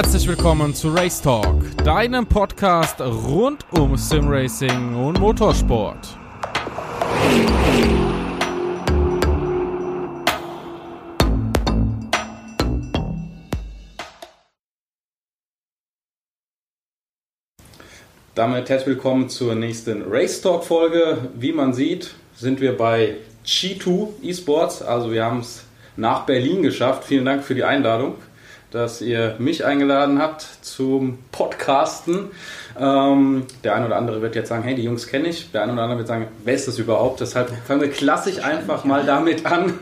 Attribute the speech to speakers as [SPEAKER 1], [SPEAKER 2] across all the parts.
[SPEAKER 1] Herzlich willkommen zu Race Talk, deinem Podcast rund um Simracing und Motorsport. Damit herzlich willkommen zur nächsten Race Talk Folge. Wie man sieht, sind wir bei G2 Esports. Also wir haben es nach Berlin geschafft. Vielen Dank für die Einladung, dass ihr mich eingeladen habt zum Podcasten. Ähm, der eine oder andere wird jetzt sagen, hey, die Jungs kenne ich. Der eine oder andere wird sagen, wer ist das überhaupt? Deshalb fangen wir klassisch einfach mal damit an.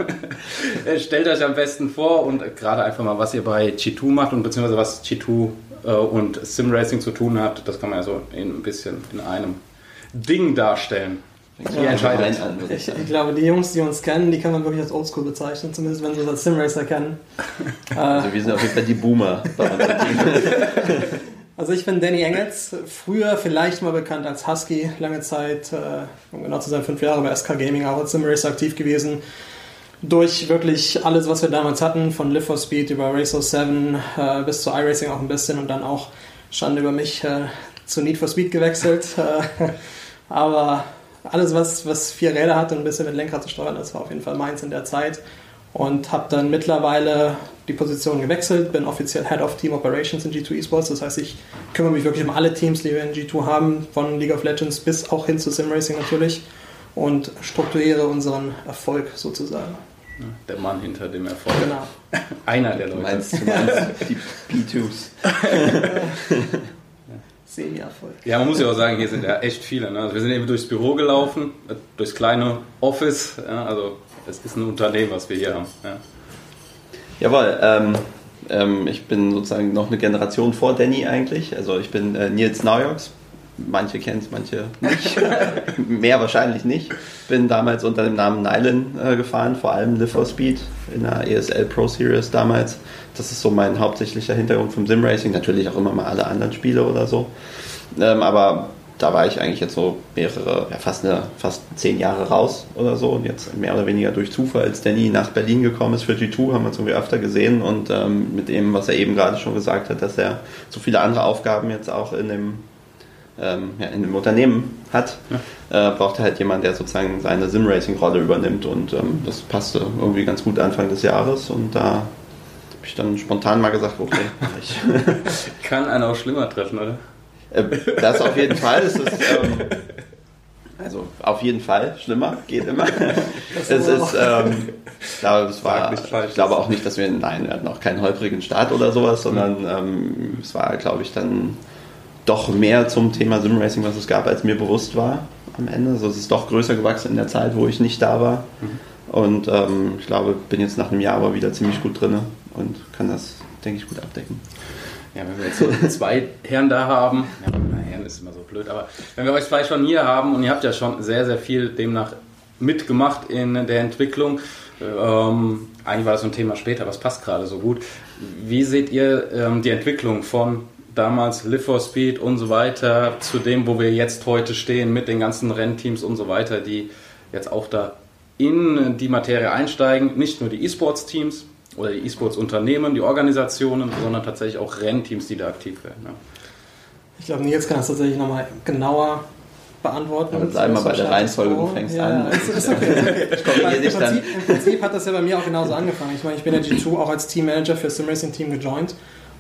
[SPEAKER 1] Stellt euch am besten vor und gerade einfach mal, was ihr bei G2 macht und beziehungsweise was G2 äh, und Simracing zu tun hat. Das kann man ja so ein bisschen in einem Ding darstellen.
[SPEAKER 2] Die entscheidet. Ich, ich, glaube, die Jungs, die uns kennen, die kann man wirklich als Oldschool bezeichnen, zumindest wenn sie uns als Simracer kennen.
[SPEAKER 3] Also wir sind auf jeden Fall die Boomer.
[SPEAKER 2] Also ich bin Danny Engels, früher vielleicht mal bekannt als Husky, lange Zeit, äh, um genau zu sein, fünf Jahre bei SK Gaming, auch als Simracer aktiv gewesen. Durch wirklich alles, was wir damals hatten, von Live for Speed über Racer 7 äh, bis zu iRacing auch ein bisschen und dann auch Schande über mich äh, zu Need for Speed gewechselt. aber alles, was, was vier Räder hat und ein bisschen mit Lenkrad zu steuern, das war auf jeden Fall meins in der Zeit. Und habe dann mittlerweile die Position gewechselt, bin offiziell Head of Team Operations in G2 Esports. Das heißt, ich kümmere mich wirklich um alle Teams, die wir in G2 haben, von League of Legends bis auch hin zu Simracing natürlich und strukturiere unseren Erfolg sozusagen.
[SPEAKER 1] Der Mann hinter dem Erfolg.
[SPEAKER 2] Genau.
[SPEAKER 1] Einer der Leute.
[SPEAKER 3] Du meinst, du meinst die P2s.
[SPEAKER 2] Semi-Erfolg.
[SPEAKER 1] Ja, man muss ja auch sagen, hier sind ja echt viele. Ne? Also wir sind eben durchs Büro gelaufen, durchs kleine Office. Ja? Also es ist ein Unternehmen, was wir hier haben. Ja.
[SPEAKER 3] Jawohl, ähm, ähm, ich bin sozusagen noch eine Generation vor Danny eigentlich. Also ich bin äh, Nils Naujoks. Manche kennen es, manche nicht. Mehr wahrscheinlich nicht. Bin damals unter dem Namen Nylon äh, gefahren, vor allem Live for Speed in der ESL Pro Series damals. Das ist so mein hauptsächlicher Hintergrund vom Simracing. Natürlich auch immer mal alle anderen Spiele oder so. Ähm, aber da war ich eigentlich jetzt so mehrere, ja, fast, eine, fast zehn Jahre raus oder so. Und jetzt mehr oder weniger durch Zufall, als Danny nach Berlin gekommen ist für G2, haben wir uns irgendwie öfter gesehen. Und ähm, mit dem, was er eben gerade schon gesagt hat, dass er so viele andere Aufgaben jetzt auch in dem, ähm, ja, in dem Unternehmen hat, ja. äh, braucht er halt jemanden, der sozusagen seine Sim-Racing-Rolle übernimmt. Und ähm, das passte irgendwie ganz gut Anfang des Jahres. Und da habe ich dann spontan mal gesagt, okay, ich.
[SPEAKER 1] Kann einer auch schlimmer treffen, oder?
[SPEAKER 3] Äh, das auf jeden Fall. Es ist, ähm, also auf jeden Fall schlimmer, geht immer. es ist, ähm, ich glaube, es war, ich glaube auch nicht, dass wir, nein, wir hatten auch keinen holprigen Start oder sowas, sondern ähm, es war, glaube ich, dann doch mehr zum Thema Simracing, was es gab, als mir bewusst war am Ende. Also es ist doch größer gewachsen in der Zeit, wo ich nicht da war. Mhm. Und ähm, ich glaube, bin jetzt nach einem Jahr aber wieder ziemlich gut drin und kann das, denke ich, gut abdecken.
[SPEAKER 1] Ja, wenn wir jetzt so zwei Herren da haben, ja, Herren ist immer so blöd, aber wenn wir euch zwei schon hier haben und ihr habt ja schon sehr, sehr viel demnach mitgemacht in der Entwicklung, ähm, eigentlich war das so ein Thema später, aber es passt gerade so gut. Wie seht ihr ähm, die Entwicklung von damals Live for Speed und so weiter zu dem, wo wir jetzt heute stehen mit den ganzen Rennteams und so weiter, die jetzt auch da in die Materie einsteigen, nicht nur die E-Sports-Teams, oder die E-Sports-Unternehmen, die Organisationen, sondern tatsächlich auch Rennteams, die da aktiv werden. Ja.
[SPEAKER 2] Ich glaube, Nils kann das tatsächlich nochmal genauer beantworten.
[SPEAKER 3] Ja, bleib mal bei der Reihenfolge, du fängst ja, an. Ist, ist okay.
[SPEAKER 2] ich komme hier nicht Im Prinzip, Im Prinzip hat das ja bei mir auch genauso angefangen. Ich meine, ich bin ja G2 auch als Teammanager für Simracing Team gejoint.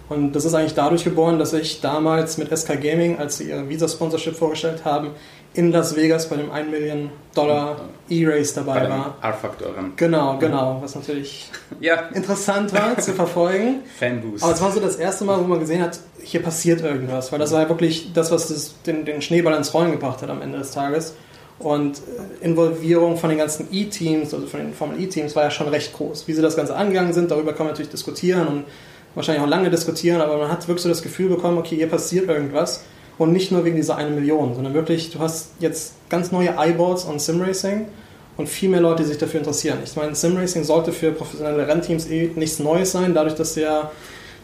[SPEAKER 2] Und das ist eigentlich dadurch geboren, dass ich damals mit SK Gaming, als sie ihre Visa-Sponsorship vorgestellt haben, in Las Vegas bei dem 1 Million Dollar E-Race dabei bei war.
[SPEAKER 1] R-Faktoren.
[SPEAKER 2] Genau, genau, was natürlich ja. interessant war zu verfolgen.
[SPEAKER 1] Fanboost.
[SPEAKER 2] Aber es war so das erste Mal, wo man gesehen hat, hier passiert irgendwas, weil das war ja wirklich das, was das, den, den Schneeball ins Rollen gebracht hat am Ende des Tages. Und äh, Involvierung von den ganzen E-Teams, also von den Formel E-Teams, war ja schon recht groß. Wie sie das Ganze angegangen sind, darüber kann man natürlich diskutieren und wahrscheinlich auch lange diskutieren, aber man hat wirklich so das Gefühl bekommen, okay, hier passiert irgendwas. Und nicht nur wegen dieser eine Million, sondern wirklich, du hast jetzt ganz neue Eyeballs on Simracing und viel mehr Leute, die sich dafür interessieren. Ich meine, Simracing sollte für professionelle Rennteams eh nichts Neues sein, dadurch, dass sie ja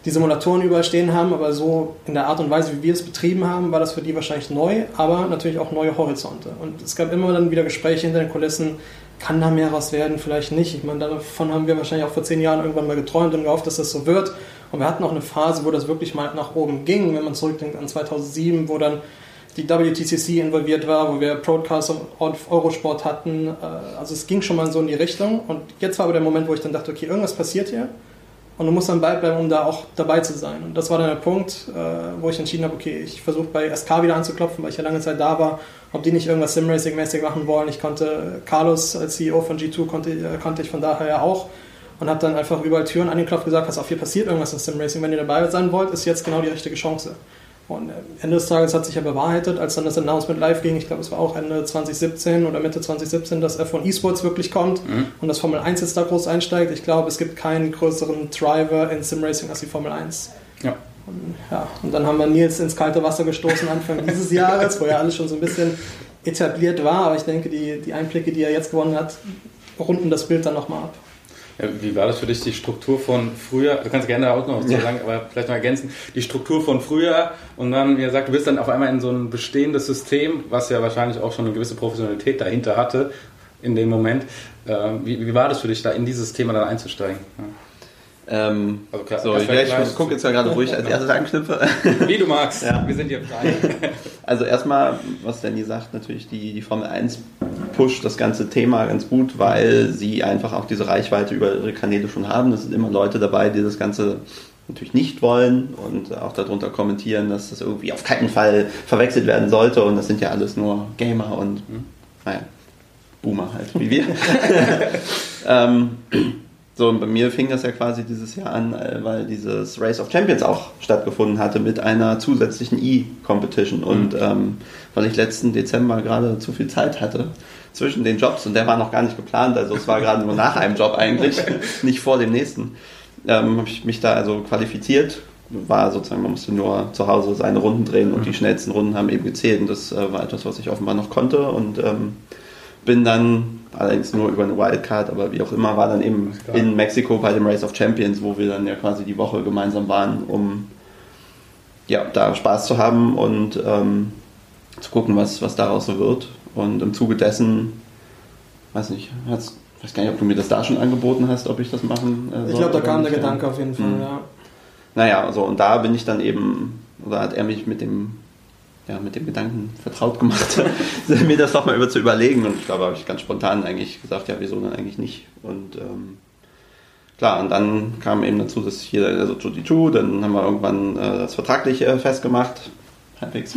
[SPEAKER 2] die Simulatoren überall stehen haben, aber so in der Art und Weise, wie wir es betrieben haben, war das für die wahrscheinlich neu, aber natürlich auch neue Horizonte. Und es gab immer dann wieder Gespräche hinter den Kulissen, kann da mehr was werden, vielleicht nicht. Ich meine, davon haben wir wahrscheinlich auch vor zehn Jahren irgendwann mal geträumt und gehofft, dass das so wird. Und wir hatten auch eine Phase, wo das wirklich mal nach oben ging, wenn man zurückdenkt an 2007, wo dann die WTCC involviert war, wo wir Broadcast und Eurosport hatten. Äh, also es ging schon mal so in die Richtung. Und jetzt war aber der Moment, wo ich dann dachte, okay, irgendwas passiert hier. Und du musst dann beibleiben, um da auch dabei zu sein. Und das war dann der Punkt, äh, wo ich entschieden habe, okay, ich versuche bei SK wieder anzuklopfen, weil ich ja lange Zeit da war, ob die nicht irgendwas Simracing-mäßig machen wollen. Ich konnte, Carlos als CEO von G2 konnte, äh, konnte ich von daher auch und habe dann einfach überall Türen angeklopft und gesagt, pass auf, hier passiert irgendwas im Simracing. Wenn ihr dabei sein wollt, ist jetzt genau die richtige Chance. Und Ende des Tages hat sich ja bewahrheitet, als dann das Announcement live ging, ich glaube, es war auch Ende 2017 oder Mitte 2017, dass F1 Esports wirklich kommt mhm. und das Formel 1 jetzt da groß einsteigt. Ich glaube, es gibt keinen größeren Driver in Simracing als die Formel 1. Ja. Und, ja, und dann haben wir Nils ins kalte Wasser gestoßen Anfang dieses Jahres, wo ja alles schon so ein bisschen etabliert war, aber ich denke, die, die Einblicke, die er jetzt gewonnen hat, runden das Bild dann nochmal ab.
[SPEAKER 1] Wie war das für dich, die Struktur von früher? Du kannst gerne auch noch was ja. sagen, aber vielleicht noch ergänzen. Die Struktur von früher und dann, wie gesagt, du bist dann auf einmal in so ein bestehendes System, was ja wahrscheinlich auch schon eine gewisse Professionalität dahinter hatte in dem Moment. Äh, wie, wie war das für dich, da in dieses Thema dann einzusteigen? Ja.
[SPEAKER 3] Ähm, also klar, so, ich, ich gucke jetzt mal gerade, wo ich als erstes anknüpfe.
[SPEAKER 1] Wie du magst, ja. wir sind hier frei.
[SPEAKER 3] Also erstmal, was Danny sagt, natürlich die, die Formel 1 pusht das ganze Thema ganz gut, weil sie einfach auch diese Reichweite über ihre Kanäle schon haben. Es sind immer Leute dabei, die das Ganze natürlich nicht wollen und auch darunter kommentieren, dass das irgendwie auf keinen Fall verwechselt werden sollte und das sind ja alles nur Gamer und mhm. naja, Boomer halt, wie wir. ähm, so, und bei mir fing das ja quasi dieses Jahr an, äh, weil dieses Race of Champions auch stattgefunden hatte mit einer zusätzlichen E-Competition. Mhm. Und ähm, weil ich letzten Dezember gerade zu viel Zeit hatte zwischen den Jobs und der war noch gar nicht geplant, also es war gerade nur nach einem Job eigentlich, nicht vor dem nächsten, ähm, habe ich mich da also qualifiziert. War sozusagen, man musste nur zu Hause seine Runden drehen und mhm. die schnellsten Runden haben eben gezählt. Und das äh, war etwas, was ich offenbar noch konnte. Und ähm, bin dann allerdings nur über eine Wildcard, aber wie auch immer, war dann eben in Mexiko bei dem Race of Champions, wo wir dann ja quasi die Woche gemeinsam waren, um ja, da Spaß zu haben und ähm, zu gucken, was, was daraus so wird. Und im Zuge dessen, weiß nicht, hat's, weiß gar nicht, ob du mir das da schon angeboten hast, ob ich das machen
[SPEAKER 2] äh, soll. Ich glaube, da kam der Gedanke auf jeden Fall, mhm. ja.
[SPEAKER 3] Naja, also und da bin ich dann eben, oder hat er mich mit dem ja, mit dem Gedanken vertraut gemacht, mir das doch mal über zu überlegen. Und ich glaube, habe ich ganz spontan eigentlich gesagt, ja, wieso dann eigentlich nicht? Und ähm, klar, und dann kam eben dazu, dass hier, also 22, dann haben wir irgendwann äh, das Vertragliche festgemacht. Halbwegs.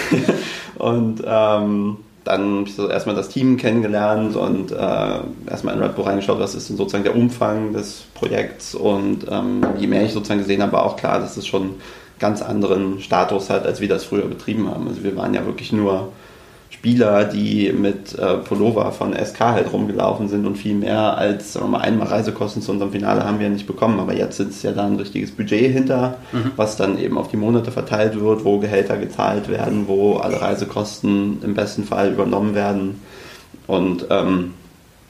[SPEAKER 3] und ähm, dann habe ich so erstmal das Team kennengelernt und äh, erstmal in Red Bull reingeschaut, was ist denn sozusagen der Umfang des Projekts. Und ähm, je mehr ich sozusagen gesehen habe, war auch klar, dass es schon ganz anderen Status hat, als wir das früher betrieben haben. Also wir waren ja wirklich nur Spieler, die mit äh, Pullover von SK halt rumgelaufen sind und viel mehr als sagen wir mal, einmal Reisekosten zu unserem Finale haben wir nicht bekommen. Aber jetzt ist ja da ein richtiges Budget hinter, mhm. was dann eben auf die Monate verteilt wird, wo Gehälter gezahlt werden, wo alle Reisekosten im besten Fall übernommen werden. Und ähm,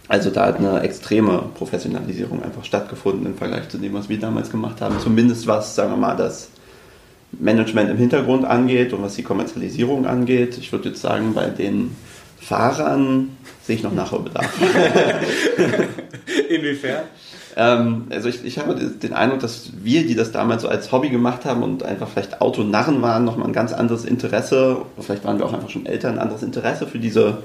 [SPEAKER 3] also da hat eine extreme Professionalisierung einfach stattgefunden im Vergleich zu dem, was wir damals gemacht haben. Zumindest was, sagen wir mal, das Management im Hintergrund angeht und was die Kommerzialisierung angeht. Ich würde jetzt sagen, bei den Fahrern sehe ich noch Nachholbedarf.
[SPEAKER 1] Inwiefern?
[SPEAKER 3] Ähm, also ich, ich, habe den Eindruck, dass wir, die das damals so als Hobby gemacht haben und einfach vielleicht Autonarren waren, nochmal ein ganz anderes Interesse, vielleicht waren wir auch einfach schon älter, ein anderes Interesse für diese,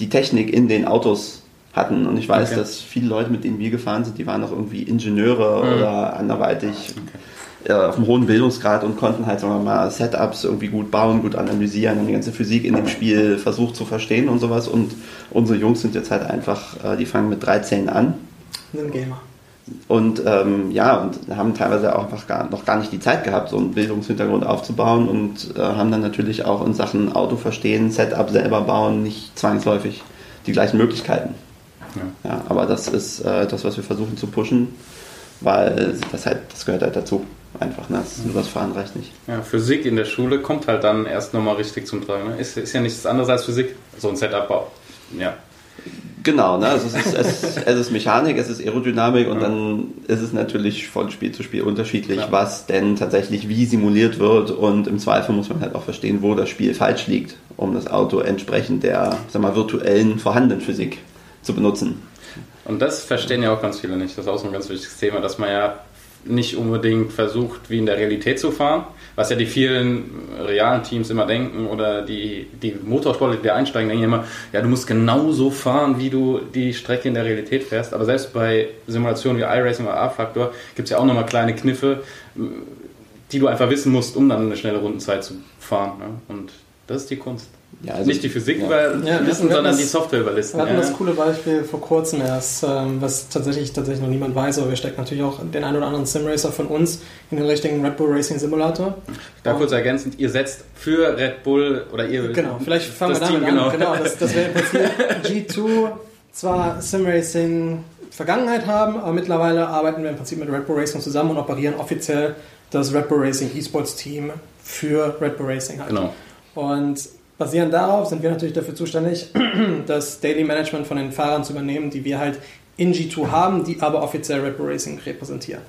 [SPEAKER 3] die Technik in den Autos hatten. Und ich weiß, okay. dass viele Leute, mit denen wir gefahren sind, die waren auch irgendwie Ingenieure mhm. oder anderweitig. Okay äh, auf einem hohen Bildungsgrad und konnten halt, sagen wir mal, Setups irgendwie gut bauen, gut analysieren und die ganze Physik in dem Spiel versucht zu verstehen und sowas. Und unsere Jungs sind jetzt halt einfach, äh, die fangen mit 13 an.
[SPEAKER 2] Ein Gamer.
[SPEAKER 3] Und ähm, ja, und haben teilweise auch einfach gar, noch gar nicht die Zeit gehabt, so einen Bildungshintergrund aufzubauen und äh, haben dann natürlich auch in Sachen Auto verstehen, Setup selber bauen, nicht zwangsläufig die gleichen Möglichkeiten. Ja. ja aber das ist äh, das, was wir versuchen zu pushen, weil das halt, das gehört halt dazu einfach. Ne? Das, nur das Fahren reicht nicht.
[SPEAKER 1] Ja, Physik in der Schule kommt halt dann erst nochmal richtig zum Tragen. Ne? Ist, ist ja nichts anderes als Physik, so ein Setup-Bau. Ja.
[SPEAKER 3] Genau, ne? also es, ist, es, es ist Mechanik, es ist Aerodynamik und ja. dann ist es natürlich von Spiel zu Spiel unterschiedlich, ja. was denn tatsächlich wie simuliert wird und im Zweifel muss man halt auch verstehen, wo das Spiel falsch liegt, um das Auto entsprechend der sag mal, virtuellen vorhandenen Physik zu benutzen.
[SPEAKER 1] Und das verstehen ja auch ganz viele nicht. Das ist auch so ein ganz wichtiges Thema, dass man ja nicht unbedingt versucht, wie in der Realität zu fahren, was ja die vielen realen Teams immer denken oder die, die Motorsportler, die einsteigen, denken immer, ja, du musst genauso fahren, wie du die Strecke in der Realität fährst. Aber selbst bei Simulationen wie iRacing oder A-Factor gibt es ja auch nochmal kleine Kniffe, die du einfach wissen musst, um dann eine schnelle Rundenzeit zu fahren. Ne? Und das ist die Kunst.
[SPEAKER 3] Ja, also
[SPEAKER 1] nicht die Physik
[SPEAKER 2] Ja,
[SPEAKER 1] überlisten,
[SPEAKER 2] wir hatten
[SPEAKER 1] sondern
[SPEAKER 2] das-
[SPEAKER 1] die Software überlisten.
[SPEAKER 2] Wir hatten
[SPEAKER 1] Ja,
[SPEAKER 2] das
[SPEAKER 1] ja.
[SPEAKER 2] coole Beispiel vor kurzem erst, ähm, was tatsächlich, tatsächlich noch niemand weiß, aber wir stecken natürlich auch den einen oder anderen Simracer von uns in den richtigen Red Bull Racing Simulator.
[SPEAKER 1] Da kurz ergänzend, ihr setzt für Red Bull oder ihr
[SPEAKER 2] Genau, vielleicht fangen
[SPEAKER 1] das
[SPEAKER 2] wir damit
[SPEAKER 1] Team,
[SPEAKER 2] an.
[SPEAKER 1] genau.
[SPEAKER 2] Genau, das, das wäre im Prinzip G2 zwar Simracing Vergangenheit haben, aber mittlerweile arbeiten wir im Prinzip mit Red Bull Racing zusammen und operieren offiziell das Red Bull Racing E-Sports Team für Red Bull Racing halt.
[SPEAKER 1] Genau.
[SPEAKER 2] Und basierend darauf sind wir natürlich dafür zuständig, das Daily Management von den Fahrern zu übernehmen, die wir halt in G2 haben, die aber offiziell Red Bull Racing repräsentieren.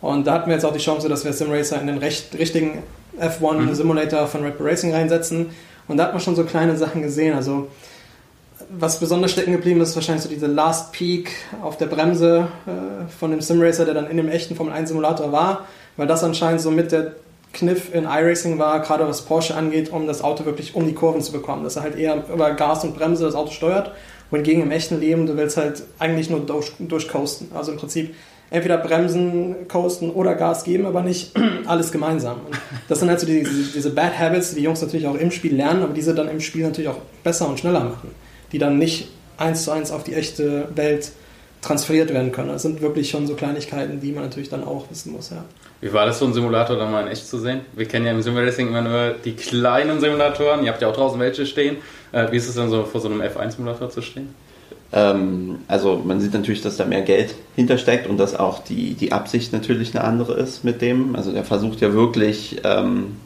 [SPEAKER 2] Und da hatten wir jetzt auch die Chance, dass wir SimRacer in den recht, richtigen F1 Simulator von Red Bull Racing reinsetzen. Und da hat man schon so kleine Sachen gesehen. Also was besonders stecken geblieben ist, wahrscheinlich so diese Last Peak auf der Bremse äh, von dem Simracer, der dann in dem echten Formel 1 Simulator war, weil das anscheinend so mit der Kniff in iRacing war, gerade was Porsche angeht, um das Auto wirklich um die Kurven zu bekommen, dass er halt eher über Gas und Bremse das Auto steuert, wohingegen im echten Leben du willst halt eigentlich nur durch, durchcoasten. Also im Prinzip entweder bremsen, coasten oder Gas geben, aber nicht alles gemeinsam. Und das sind halt so die, diese, diese Bad Habits, die die Jungs natürlich auch im Spiel lernen, aber diese dann im Spiel natürlich auch besser und schneller machen, die dann nicht eins zu eins auf die echte Welt transferiert werden können. Das sind wirklich schon so Kleinigkeiten, die man natürlich dann auch wissen muss. Ja.
[SPEAKER 1] Wie war das, so einen Simulator dann mal in echt zu sehen? Wir kennen ja im Simracing immer nur die kleinen Simulatoren. Ihr habt ja auch draußen welche stehen. Äh, Wie ist es dann so, vor so einem F1-Simulator zu stehen?
[SPEAKER 3] Ähm, also man sieht natürlich, dass da mehr Geld hintersteckt und dass auch die, die Absicht natürlich eine andere ist mit dem. Also der versucht ja wirklich, ähm,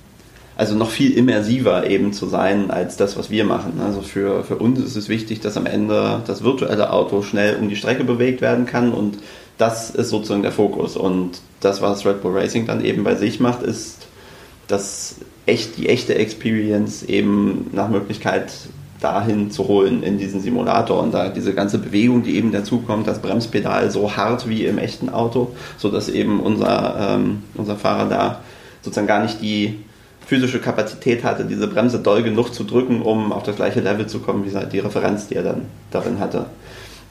[SPEAKER 3] also noch viel immersiver eben zu sein als das, was wir machen. Also für, für uns ist es wichtig, dass am Ende das virtuelle Auto schnell um die Strecke bewegt werden kann und das ist sozusagen der Fokus. Und das, was Red Bull Racing dann eben bei sich macht, ist, dass echt die echte Experience eben nach Möglichkeit dahin zu holen in diesen Simulator und da diese ganze Bewegung, die eben dazukommt, das Bremspedal so hart wie im echten Auto, so dass eben unser, ähm, unser Fahrer da sozusagen gar nicht die physische Kapazität hatte, diese Bremse doll genug zu drücken, um auf das gleiche Level zu kommen, wie die Referenz, die er dann darin hatte.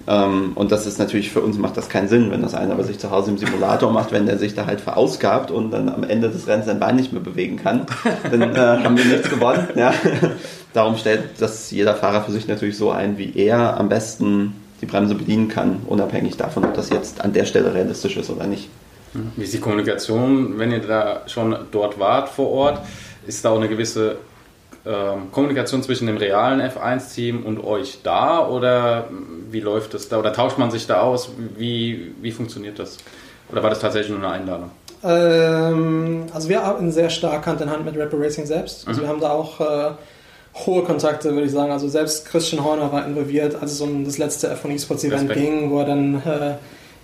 [SPEAKER 3] Ähm, und das ist natürlich für uns macht das keinen Sinn, wenn das einer bei sich zu Hause im Simulator macht, wenn der sich da halt verausgabt und dann am Ende des Rennens sein Bein nicht mehr bewegen kann, dann äh, haben wir nichts gewonnen. Ja. Darum stellt das jeder Fahrer für sich natürlich so ein, wie er am besten die Bremse bedienen kann, unabhängig davon, ob das jetzt an der Stelle realistisch ist oder nicht.
[SPEAKER 1] Wie ist die Kommunikation, wenn ihr da schon dort wart vor Ort? Ist da auch eine gewisse ähm, Kommunikation zwischen dem realen F1-Team und euch da oder wie läuft das da? Oder tauscht man sich da aus? Wie, wie funktioniert das? Oder war das tatsächlich nur eine Einladung?
[SPEAKER 2] Ähm, also wir arbeiten sehr stark Hand in Hand mit Bull Racing selbst. Also wir haben da auch äh, hohe Kontakte, würde ich sagen. Also selbst Christian Horner war involviert, als es um das letzte F1 Esports Event
[SPEAKER 1] Respekt.
[SPEAKER 2] ging, wo er dann, äh,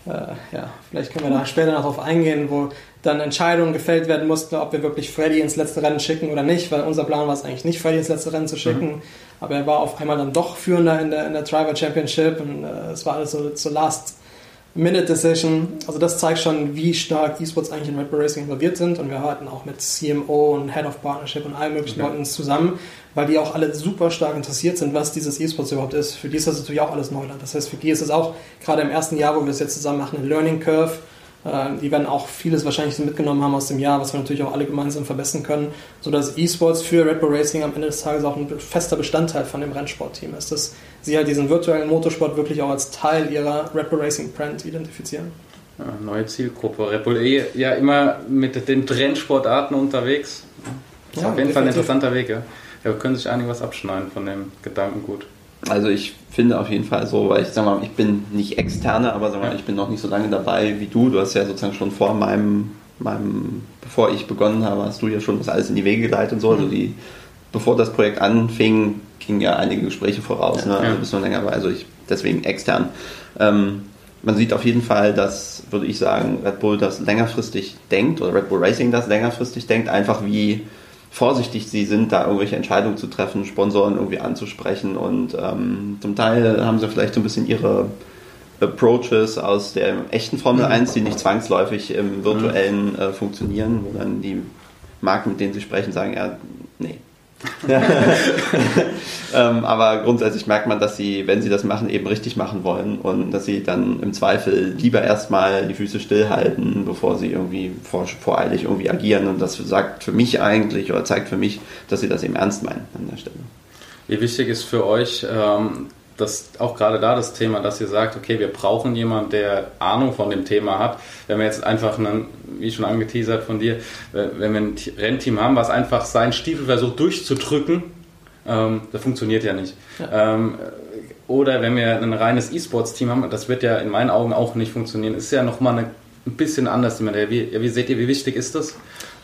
[SPEAKER 2] äh, ja, vielleicht können wir da später noch drauf eingehen, wo dann Entscheidungen gefällt werden mussten, ob wir wirklich Freddy ins letzte Rennen schicken oder nicht, weil unser Plan war es eigentlich nicht, Freddy ins letzte Rennen zu schicken. Aber er war auf einmal dann doch Führender in der, in der Driver Championship und äh, es war alles so, so last Minute Decision. Also das zeigt schon, wie stark E-Sports eigentlich in Red Bull Racing involviert sind. Und wir arbeiten auch mit CMO und Head of Partnership und allen möglichen
[SPEAKER 1] Okay.
[SPEAKER 2] Leuten zusammen, weil die auch alle super stark interessiert sind, was dieses E-Sports überhaupt ist. Für die ist das natürlich auch alles Neuland. Das heißt, für die ist es auch gerade im ersten Jahr, wo wir es jetzt zusammen machen, eine Learning Curve. Äh, Die werden auch vieles wahrscheinlich so mitgenommen haben aus dem Jahr, was wir natürlich auch alle gemeinsam verbessern können, sodass E-Sports für Red Bull Racing am Ende des Tages auch ein fester Bestandteil von dem Rennsportteam ist, dass sie halt diesen virtuellen Motorsport wirklich auch als Teil ihrer Red Bull Racing Brand identifizieren.
[SPEAKER 1] Ja, neue Zielgruppe. Red Bull eh ja immer mit den Trendsportarten unterwegs. Das ist
[SPEAKER 2] Ja,
[SPEAKER 1] auf jeden Fall ein
[SPEAKER 2] definitiv.
[SPEAKER 1] interessanter Weg. Ja. Ja, wir können sich einig was abschneiden von dem Gedankengut.
[SPEAKER 3] Also ich finde auf jeden Fall so, weil ich sag mal, ich bin nicht externe, aber sag mal, ich bin noch nicht so lange dabei wie du. Du hast ja sozusagen schon vor meinem, meinem, bevor ich begonnen habe, hast du ja schon das alles in die Wege geleitet und so. Also die, bevor das Projekt anfing, gingen ja einige Gespräche voraus, ne? Also bist du länger dabei, also ich deswegen extern. Ähm, man sieht auf jeden Fall, dass, würde ich sagen, Red Bull das längerfristig denkt oder Red Bull Racing das längerfristig denkt, einfach wie vorsichtig sie sind, da irgendwelche Entscheidungen zu treffen, Sponsoren irgendwie anzusprechen und ähm, zum Teil haben sie vielleicht so ein bisschen ihre Approaches aus der echten Formel 1, die nicht zwangsläufig im virtuellen äh, funktionieren, wo dann die Marken, mit denen sie sprechen, sagen, ja, nee. ähm, aber grundsätzlich merkt man, dass sie, wenn sie das machen, eben richtig machen wollen und dass sie dann im Zweifel lieber erstmal die Füße stillhalten, bevor sie irgendwie vor, voreilig irgendwie agieren. Und das sagt für mich eigentlich oder zeigt für mich, dass sie das eben ernst meinen an der Stelle.
[SPEAKER 1] Wie wichtig ist für euch, ähm, dass auch gerade da das Thema, dass ihr sagt, okay, wir brauchen jemanden, der Ahnung von dem Thema hat. Wenn wir jetzt einfach, einen, wie schon angeteasert von dir, wenn wir ein Rennteam haben, was einfach seinen Stiefel versucht durchzudrücken, ähm, das funktioniert ja nicht. Ja. Ähm, oder wenn wir ein reines E-Sports-Team haben, das wird ja in meinen Augen auch nicht funktionieren, ist ja nochmal eine ein bisschen anders. Wie, wie seht ihr, wie wichtig ist das?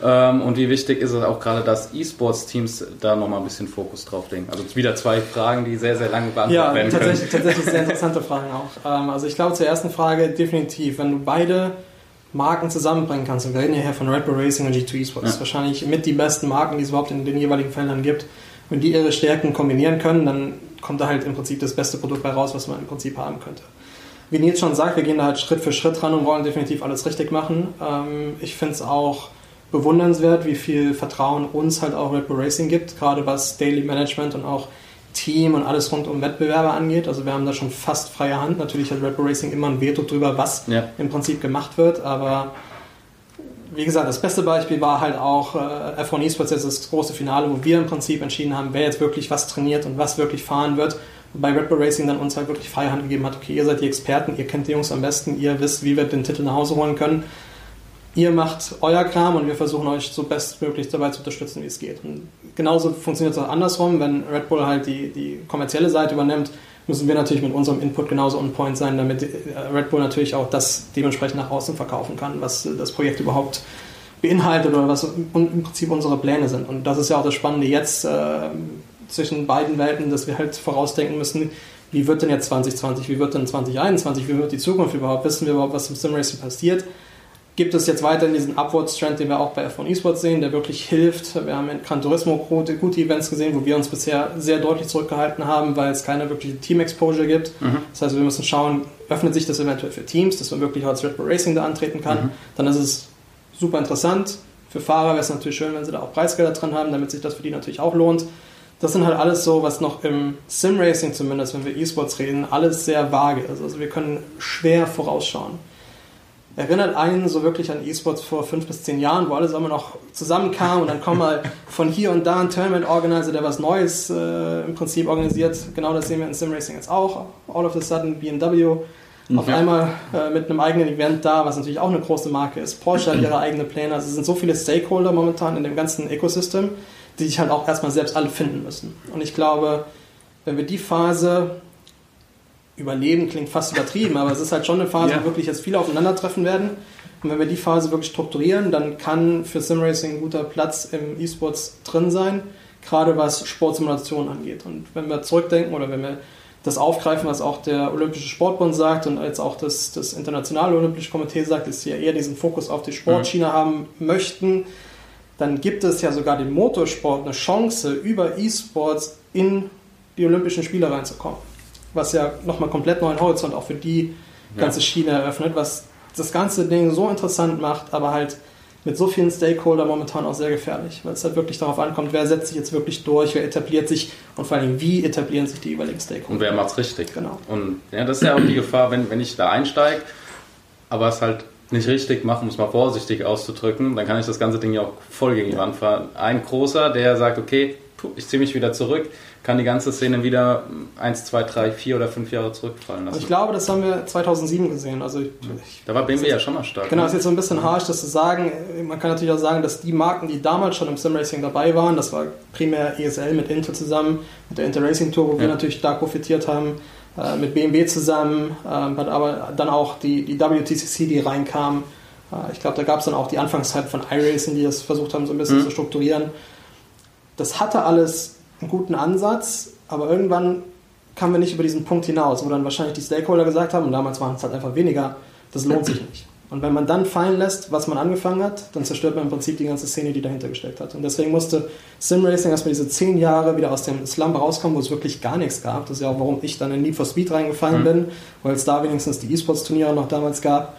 [SPEAKER 1] Ähm, und wie wichtig ist es auch gerade, dass E-Sports-Teams da nochmal ein bisschen Fokus drauf legen? Also wieder zwei Fragen, die sehr, sehr lange beantwortet
[SPEAKER 2] ja,
[SPEAKER 1] werden
[SPEAKER 2] tatsächlich,
[SPEAKER 1] können.
[SPEAKER 2] tatsächlich sehr interessante Fragen auch. Ähm, also ich glaube zur ersten Frage definitiv, wenn du beide Marken zusammenbringen kannst, und wir reden ja hier von Red Bull Racing und G2 Esports, ja. wahrscheinlich mit die besten Marken, die es überhaupt in den jeweiligen Feldern gibt, wenn die ihre Stärken kombinieren können, dann kommt da halt im Prinzip das beste Produkt bei raus, was man im Prinzip haben könnte wie Nils schon sagt, wir gehen da halt Schritt für Schritt ran und wollen definitiv alles richtig machen. Ähm, ich finde es auch bewundernswert, wie viel Vertrauen uns halt auch Red Bull Racing gibt, gerade was Daily Management und auch Team und alles rund um Wettbewerbe angeht. Also wir haben da schon fast freie Hand. Natürlich hat Red Bull Racing immer ein Veto drüber, was ja. im Prinzip gemacht wird, aber wie gesagt, das beste Beispiel war halt auch äh, F1 Esports jetzt das große Finale, wo wir im Prinzip entschieden haben, wer jetzt wirklich was trainiert und was wirklich fahren wird bei Red Bull Racing dann uns halt wirklich freie Hand gegeben hat, okay, ihr seid die Experten, ihr kennt die Jungs am besten, ihr wisst, wie wir den Titel nach Hause holen können. Ihr macht euer Kram und wir versuchen euch so bestmöglich dabei zu unterstützen, wie es geht. Und genauso funktioniert es auch andersrum, wenn Red Bull halt die, die kommerzielle Seite übernimmt, müssen wir natürlich mit unserem Input genauso on point sein, damit äh, Red Bull natürlich auch das dementsprechend nach außen verkaufen kann, was das Projekt überhaupt beinhaltet oder was im Prinzip unsere Pläne sind. Und das ist ja auch das Spannende jetzt. Äh, zwischen beiden Welten, dass wir halt vorausdenken müssen, wie wird denn jetzt 2020, wie wird denn 2021, wie wird die Zukunft überhaupt, wissen wir überhaupt, was im Simracing passiert. Gibt es jetzt weiterhin diesen Upwards-Trend, den wir auch bei F1 Esports sehen, der wirklich hilft? Wir haben in Gran Turismo gute, gute Events gesehen, wo wir uns bisher sehr deutlich zurückgehalten haben, weil es keine wirkliche Team-Exposure gibt. Mhm. Das heißt, wir müssen schauen, öffnet sich das eventuell für Teams, dass man wirklich als Red Bull Racing da antreten kann. Mhm. Dann ist es super interessant. Für Fahrer wäre es natürlich schön, wenn sie da auch Preisgelder drin haben, damit sich das für die natürlich auch lohnt das sind halt alles so, was noch im Sim-Racing zumindest, wenn wir E-Sports reden, alles sehr vage ist. Also wir können schwer vorausschauen. Erinnert einen so wirklich an E-Sports vor fünf bis zehn Jahren, wo alles immer noch zusammenkam und dann kommt mal von hier und da ein Tournament-Organizer, der was Neues äh, im Prinzip organisiert. Genau das sehen wir in Sim-Racing jetzt auch. All of a sudden BMW auf ja. einmal äh, mit einem eigenen Event da, was natürlich auch eine große Marke ist. Porsche hat ihre eigenen Pläne. Also es sind so viele Stakeholder momentan in dem ganzen Ecosystem die sich halt auch erstmal selbst alle finden müssen. Und ich glaube, wenn wir die Phase überleben, klingt fast übertrieben, aber es ist halt schon eine Phase, ja. wo wirklich jetzt viele aufeinandertreffen werden. Und wenn wir die Phase wirklich strukturieren, dann kann für Simracing ein guter Platz im E-Sports drin sein, gerade was Sportsimulation angeht. Und wenn wir zurückdenken oder wenn wir das aufgreifen, was auch der Olympische Sportbund sagt und jetzt auch das, das Internationale Olympische Komitee sagt, dass sie ja eher diesen Fokus auf die Sportschiene mhm. haben möchten, dann gibt es ja sogar dem Motorsport eine Chance, über E-Sports in die Olympischen Spiele reinzukommen. Was ja nochmal komplett neuen Horizont auch für die ganze ja. Schiene eröffnet, was das ganze Ding so interessant macht, aber halt mit so vielen Stakeholdern momentan auch sehr gefährlich, weil es halt wirklich darauf ankommt, wer setzt sich jetzt wirklich durch, wer etabliert sich und vor allem, wie etablieren sich die jeweiligen Stakeholder.
[SPEAKER 1] Und wer macht es richtig.
[SPEAKER 2] Genau.
[SPEAKER 1] Und ja, das ist ja auch die Gefahr, wenn, wenn ich da einsteige, aber es halt nicht richtig mache, um es mal vorsichtig auszudrücken, dann kann ich das ganze Ding ja auch voll gegen die Wand fahren. Ein großer, der sagt, okay, ich ziehe mich wieder zurück, kann die ganze Szene wieder 1, 2, 3, 4 oder 5 Jahre zurückfallen lassen.
[SPEAKER 2] Ich glaube, das haben wir 2007 gesehen. Also ich,
[SPEAKER 1] da war BMW ja schon mal stark.
[SPEAKER 2] Genau, ne? ist jetzt so ein bisschen harsch, das zu sagen. Man kann natürlich auch sagen, dass die Marken, die damals schon im Simracing dabei waren, das war primär ESL mit Intel zusammen, mit der Inter Racing Tour, wo ja. wir natürlich stark profitiert haben, äh, mit BMW zusammen, äh, aber dann auch die, die WTCC, die reinkam. Äh, ich glaube, da gab es dann auch die Anfangszeit von iRacing, die das versucht haben, so ein bisschen mhm. zu strukturieren. Das hatte alles einen guten Ansatz, aber irgendwann kamen wir nicht über diesen Punkt hinaus, wo dann wahrscheinlich die Stakeholder gesagt haben, und damals waren es halt einfach weniger, das lohnt sich nicht. Und wenn man dann fallen lässt, was man angefangen hat, dann zerstört man im Prinzip die ganze Szene, die dahinter gesteckt hat. Und deswegen musste Simracing erstmal diese zehn Jahre wieder aus dem Slump rauskommen, wo es wirklich gar nichts gab. Das ist ja auch, warum ich dann in Need for Speed reingefallen mhm. bin, weil es da wenigstens die E-Sports-Turniere noch damals gab.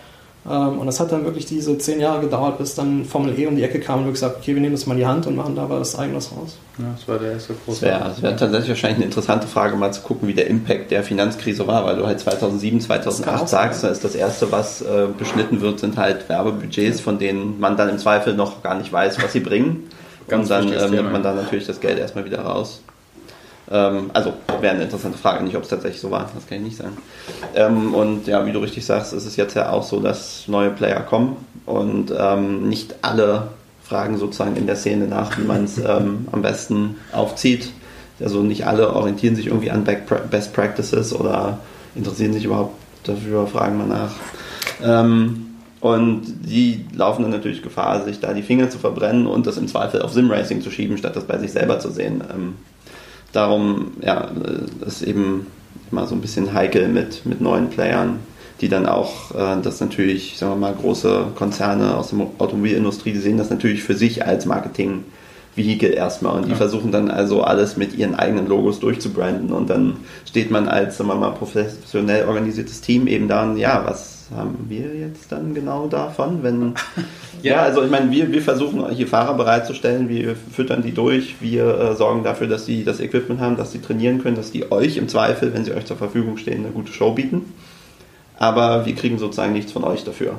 [SPEAKER 2] Ähm, und das hat dann wirklich diese zehn Jahre gedauert, bis dann Formel E um die Ecke kam und wir gesagt okay, wir nehmen das mal in die Hand und machen da was eigenes raus.
[SPEAKER 1] Ja, das war der erste große.
[SPEAKER 3] Das wäre wär tatsächlich wahrscheinlich eine interessante Frage, mal zu gucken, wie der Impact der Finanzkrise war, weil du halt 2007, 2008 sagst, da ist das erste, was äh, beschnitten wird, sind halt Werbebudgets, von denen man dann im Zweifel noch gar nicht weiß, was sie bringen. Ganz und dann äh, nimmt man dann natürlich das Geld erstmal wieder raus. Ähm, also wäre eine interessante Frage, nicht ob es tatsächlich so war, das kann ich nicht sagen. Ähm, und ja, wie du richtig sagst, ist es jetzt ja auch so, dass neue Player kommen und ähm, nicht alle fragen sozusagen in der Szene nach, wie man es ähm, am besten aufzieht. Also nicht alle orientieren sich irgendwie an Best Practices oder interessieren sich überhaupt dafür, fragen mal nach. Ähm, und die laufen dann natürlich Gefahr, sich da die Finger zu verbrennen und das im Zweifel auf Simracing zu schieben, statt das bei sich selber zu sehen. Ähm, darum, ja, ist eben immer so ein bisschen heikel mit, mit neuen Playern, die dann auch äh, das natürlich, sagen wir mal, große Konzerne aus der Automobilindustrie, die sehen das natürlich für sich als Marketing. Vehikel erstmal und die ja. versuchen dann also alles mit ihren eigenen Logos durchzubranden und dann steht man als, sagen wir mal, professionell organisiertes Team eben da und ja, was haben wir jetzt dann genau davon? Wenn, ja. ja. also ich meine, wir, wir versuchen hier Fahrer bereitzustellen, wir füttern die durch, wir äh, sorgen dafür, dass sie das Equipment haben, dass sie trainieren können, dass die euch im Zweifel, wenn sie euch zur Verfügung stehen, eine gute Show bieten. Aber wir kriegen sozusagen nichts von euch dafür.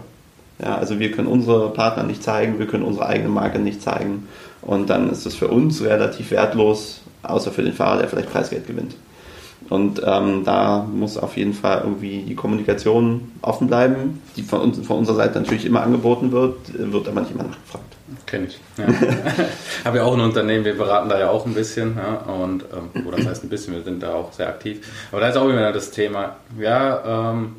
[SPEAKER 3] Ja, also wir können unsere Partner nicht zeigen, wir können unsere eigene Marke nicht zeigen. Und dann ist es für uns relativ wertlos, außer für den Fahrer, der vielleicht Preisgeld gewinnt. Und ähm, da muss auf jeden Fall irgendwie die Kommunikation offen bleiben, die von, uns, von unserer Seite natürlich immer angeboten wird, wird aber nicht immer nachgefragt.
[SPEAKER 1] Kenne ich. Ja. Habe ja auch ein Unternehmen, wir beraten da ja auch ein bisschen. Ja, und, ähm, oder das heißt ein bisschen, wir sind da auch sehr aktiv. Aber da ist auch immer das Thema, ja, ähm,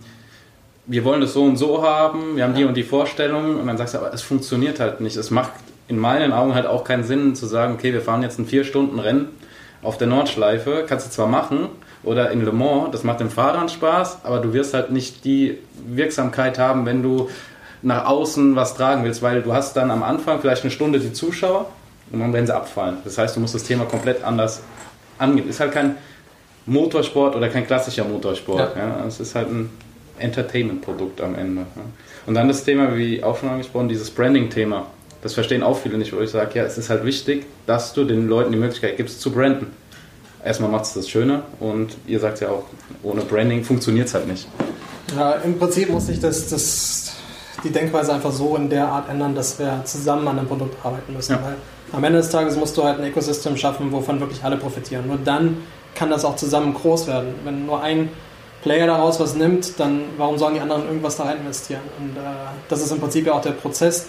[SPEAKER 1] wir wollen das so und so haben, wir haben die und die Vorstellungen und dann sagst du, aber es funktioniert halt nicht. Es macht in meinen Augen halt auch keinen Sinn zu sagen, okay, wir fahren jetzt ein vier Stunden Rennen auf der Nordschleife, kannst du zwar machen, oder in Le Mans, das macht dem Fahrern Spaß, aber du wirst halt nicht die Wirksamkeit haben, wenn du nach außen was tragen willst, weil du hast dann am Anfang vielleicht eine Stunde die Zuschauer und dann werden sie abfallen. Das heißt, du musst das Thema komplett anders angehen. Ist halt kein Motorsport oder kein klassischer Motorsport. Ja. ja. Es ist halt ein Entertainment-Produkt am Ende. Und dann das Thema, wie auch schon angesprochen, dieses Branding-Thema. Das verstehen auch viele nicht, wo ich sage, ja, es ist halt wichtig, dass du den Leuten die Möglichkeit gibst zu branden erstmal macht es das schöner und ihr sagt ja auch, ohne Branding funktioniert es halt nicht.
[SPEAKER 2] Ja, im Prinzip muss sich das, das, die Denkweise einfach so in der Art ändern, dass wir zusammen an einem Produkt arbeiten müssen. Ja. Weil am Ende des Tages musst du halt ein Ökosystem schaffen, wovon wirklich alle profitieren. Nur dann kann das auch zusammen groß werden. Wenn nur ein Player daraus was nimmt, dann warum sollen die anderen irgendwas da rein investieren? Und äh, das ist im Prinzip ja auch der Prozess,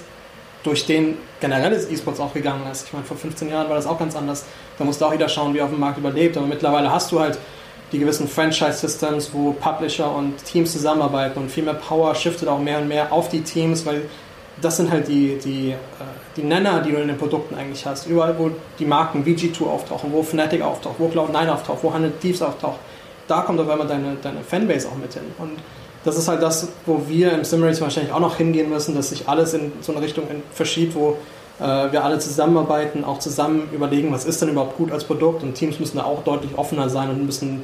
[SPEAKER 2] durch den generelles E-Sports auch gegangen ist. Ich meine, vor 15 Jahren war das auch ganz anders. Da musst du auch wieder schauen, wie auf dem Markt überlebt. Aber mittlerweile hast du halt die gewissen Franchise-Systems, wo Publisher und Teams zusammenarbeiten und viel mehr Power shiftet auch mehr und mehr auf die Teams, weil das sind halt die, die, äh, die Nenner, die du in den Produkten eigentlich hast. Überall, wo die Marken VG2 auftauchen, wo Fnatic auftaucht, wo Cloud9 auftaucht, wo 100 Thieves auftaucht, da kommt auf einmal deine, deine Fanbase auch mit hin. Und das ist halt das, wo wir im Simracing wahrscheinlich auch noch hingehen müssen, dass sich alles in so eine Richtung verschiebt, wo äh, wir alle zusammenarbeiten, auch zusammen überlegen, was ist denn überhaupt gut als Produkt und Teams müssen da auch deutlich offener sein und müssen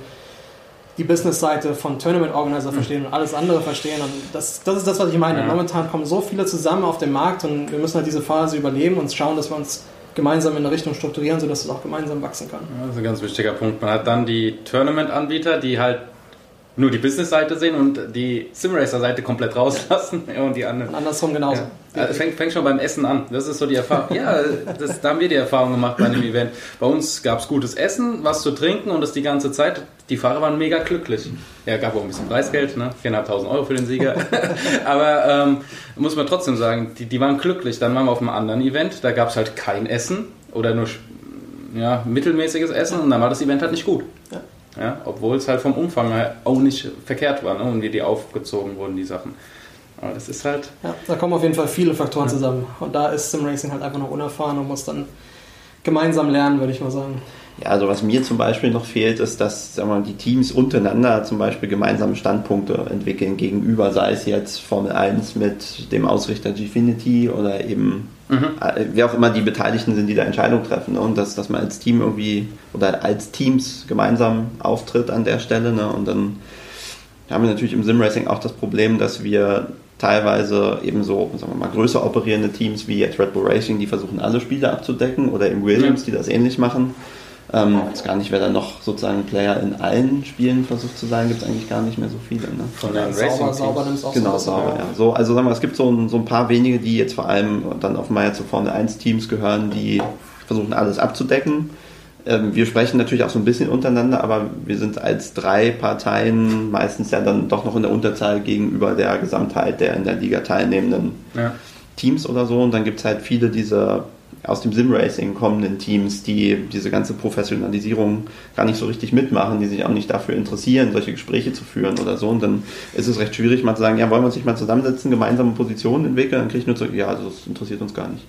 [SPEAKER 2] die Business-Seite von Tournament Organizer verstehen und alles andere verstehen. Und das, das ist das, was ich meine. Ja. Momentan kommen so viele zusammen auf den Markt und wir müssen halt diese Phase überleben und schauen, dass wir uns gemeinsam in eine Richtung strukturieren, sodass es auch gemeinsam wachsen kann.
[SPEAKER 1] Ja, das ist ein ganz wichtiger Punkt. Man hat dann die Tournament-Anbieter, die halt nur die Business-Seite sehen und die Simracer-Seite komplett rauslassen und die anderen. Und
[SPEAKER 2] andersrum genauso.
[SPEAKER 1] Ja. Es fängt, fängt, schon beim Essen an. Das ist so die Erfahrung. ja, das, da haben wir die Erfahrung gemacht bei einem Event. Bei uns gab es gutes Essen, was zu trinken und das die ganze Zeit. Die Fahrer waren mega glücklich. Ja, gab auch ein bisschen Preisgeld, ne? 4.500 Euro für den Sieger. Aber ähm, muss man trotzdem sagen, die, die waren glücklich. Dann waren wir auf einem anderen Event, da gab es halt kein Essen oder nur ja, mittelmäßiges Essen und dann war das Event halt nicht gut. Ja. Ja, obwohl es halt vom Umfang her auch nicht verkehrt war ne? und wie die aufgezogen wurden, die Sachen. Aber das ist halt.
[SPEAKER 2] Ja, da kommen auf jeden Fall viele Faktoren ja. zusammen. Und da ist Sim Racing halt einfach noch unerfahren und muss dann gemeinsam lernen, würde ich mal sagen.
[SPEAKER 3] Ja, also was mir zum Beispiel noch fehlt, ist, dass sagen wir, mal, die Teams untereinander zum Beispiel gemeinsame Standpunkte entwickeln gegenüber, sei es jetzt Formel 1 mit dem Ausrichter Gfinity oder eben mhm. wer auch immer die Beteiligten sind, die da Entscheidungen treffen. Ne? Und dass, dass man als Team irgendwie oder als Teams gemeinsam auftritt an der Stelle. Ne? Und dann haben wir natürlich im Simracing auch das Problem, dass wir teilweise eben so, sagen wir mal, größer operierende Teams wie jetzt Red Bull Racing, die versuchen alle Spiele abzudecken oder eben Williams, die das ähnlich machen ähm, ich weiß gar nicht, wer da noch sozusagen Player in allen Spielen versucht zu sein, gibt es eigentlich gar nicht mehr so viele. Ne?
[SPEAKER 2] Von den Racing sauber, nimmst auch
[SPEAKER 3] Genau,
[SPEAKER 2] so
[SPEAKER 3] sauber, ja. So, also sagen wir, es gibt so ein, so ein paar wenige, die jetzt vor allem dann auf Meier zu Formel 1 Teams gehören, die versuchen alles abzudecken. Ähm, wir sprechen natürlich auch so ein bisschen untereinander, aber wir sind als drei Parteien meistens ja dann doch noch in der Unterzahl gegenüber der Gesamtheit der in der Liga teilnehmenden ja. Teams oder so. Und dann gibt es halt viele dieser aus dem Sim-Racing kommenden Teams, die diese ganze Professionalisierung gar nicht so richtig mitmachen, die sich auch nicht dafür interessieren, solche Gespräche zu führen oder so. Und dann ist es recht schwierig, mal zu sagen, ja, wollen wir uns nicht mal zusammensetzen, gemeinsame Positionen entwickeln? Dann kriege ich nur zurück, ja, also das interessiert uns gar nicht.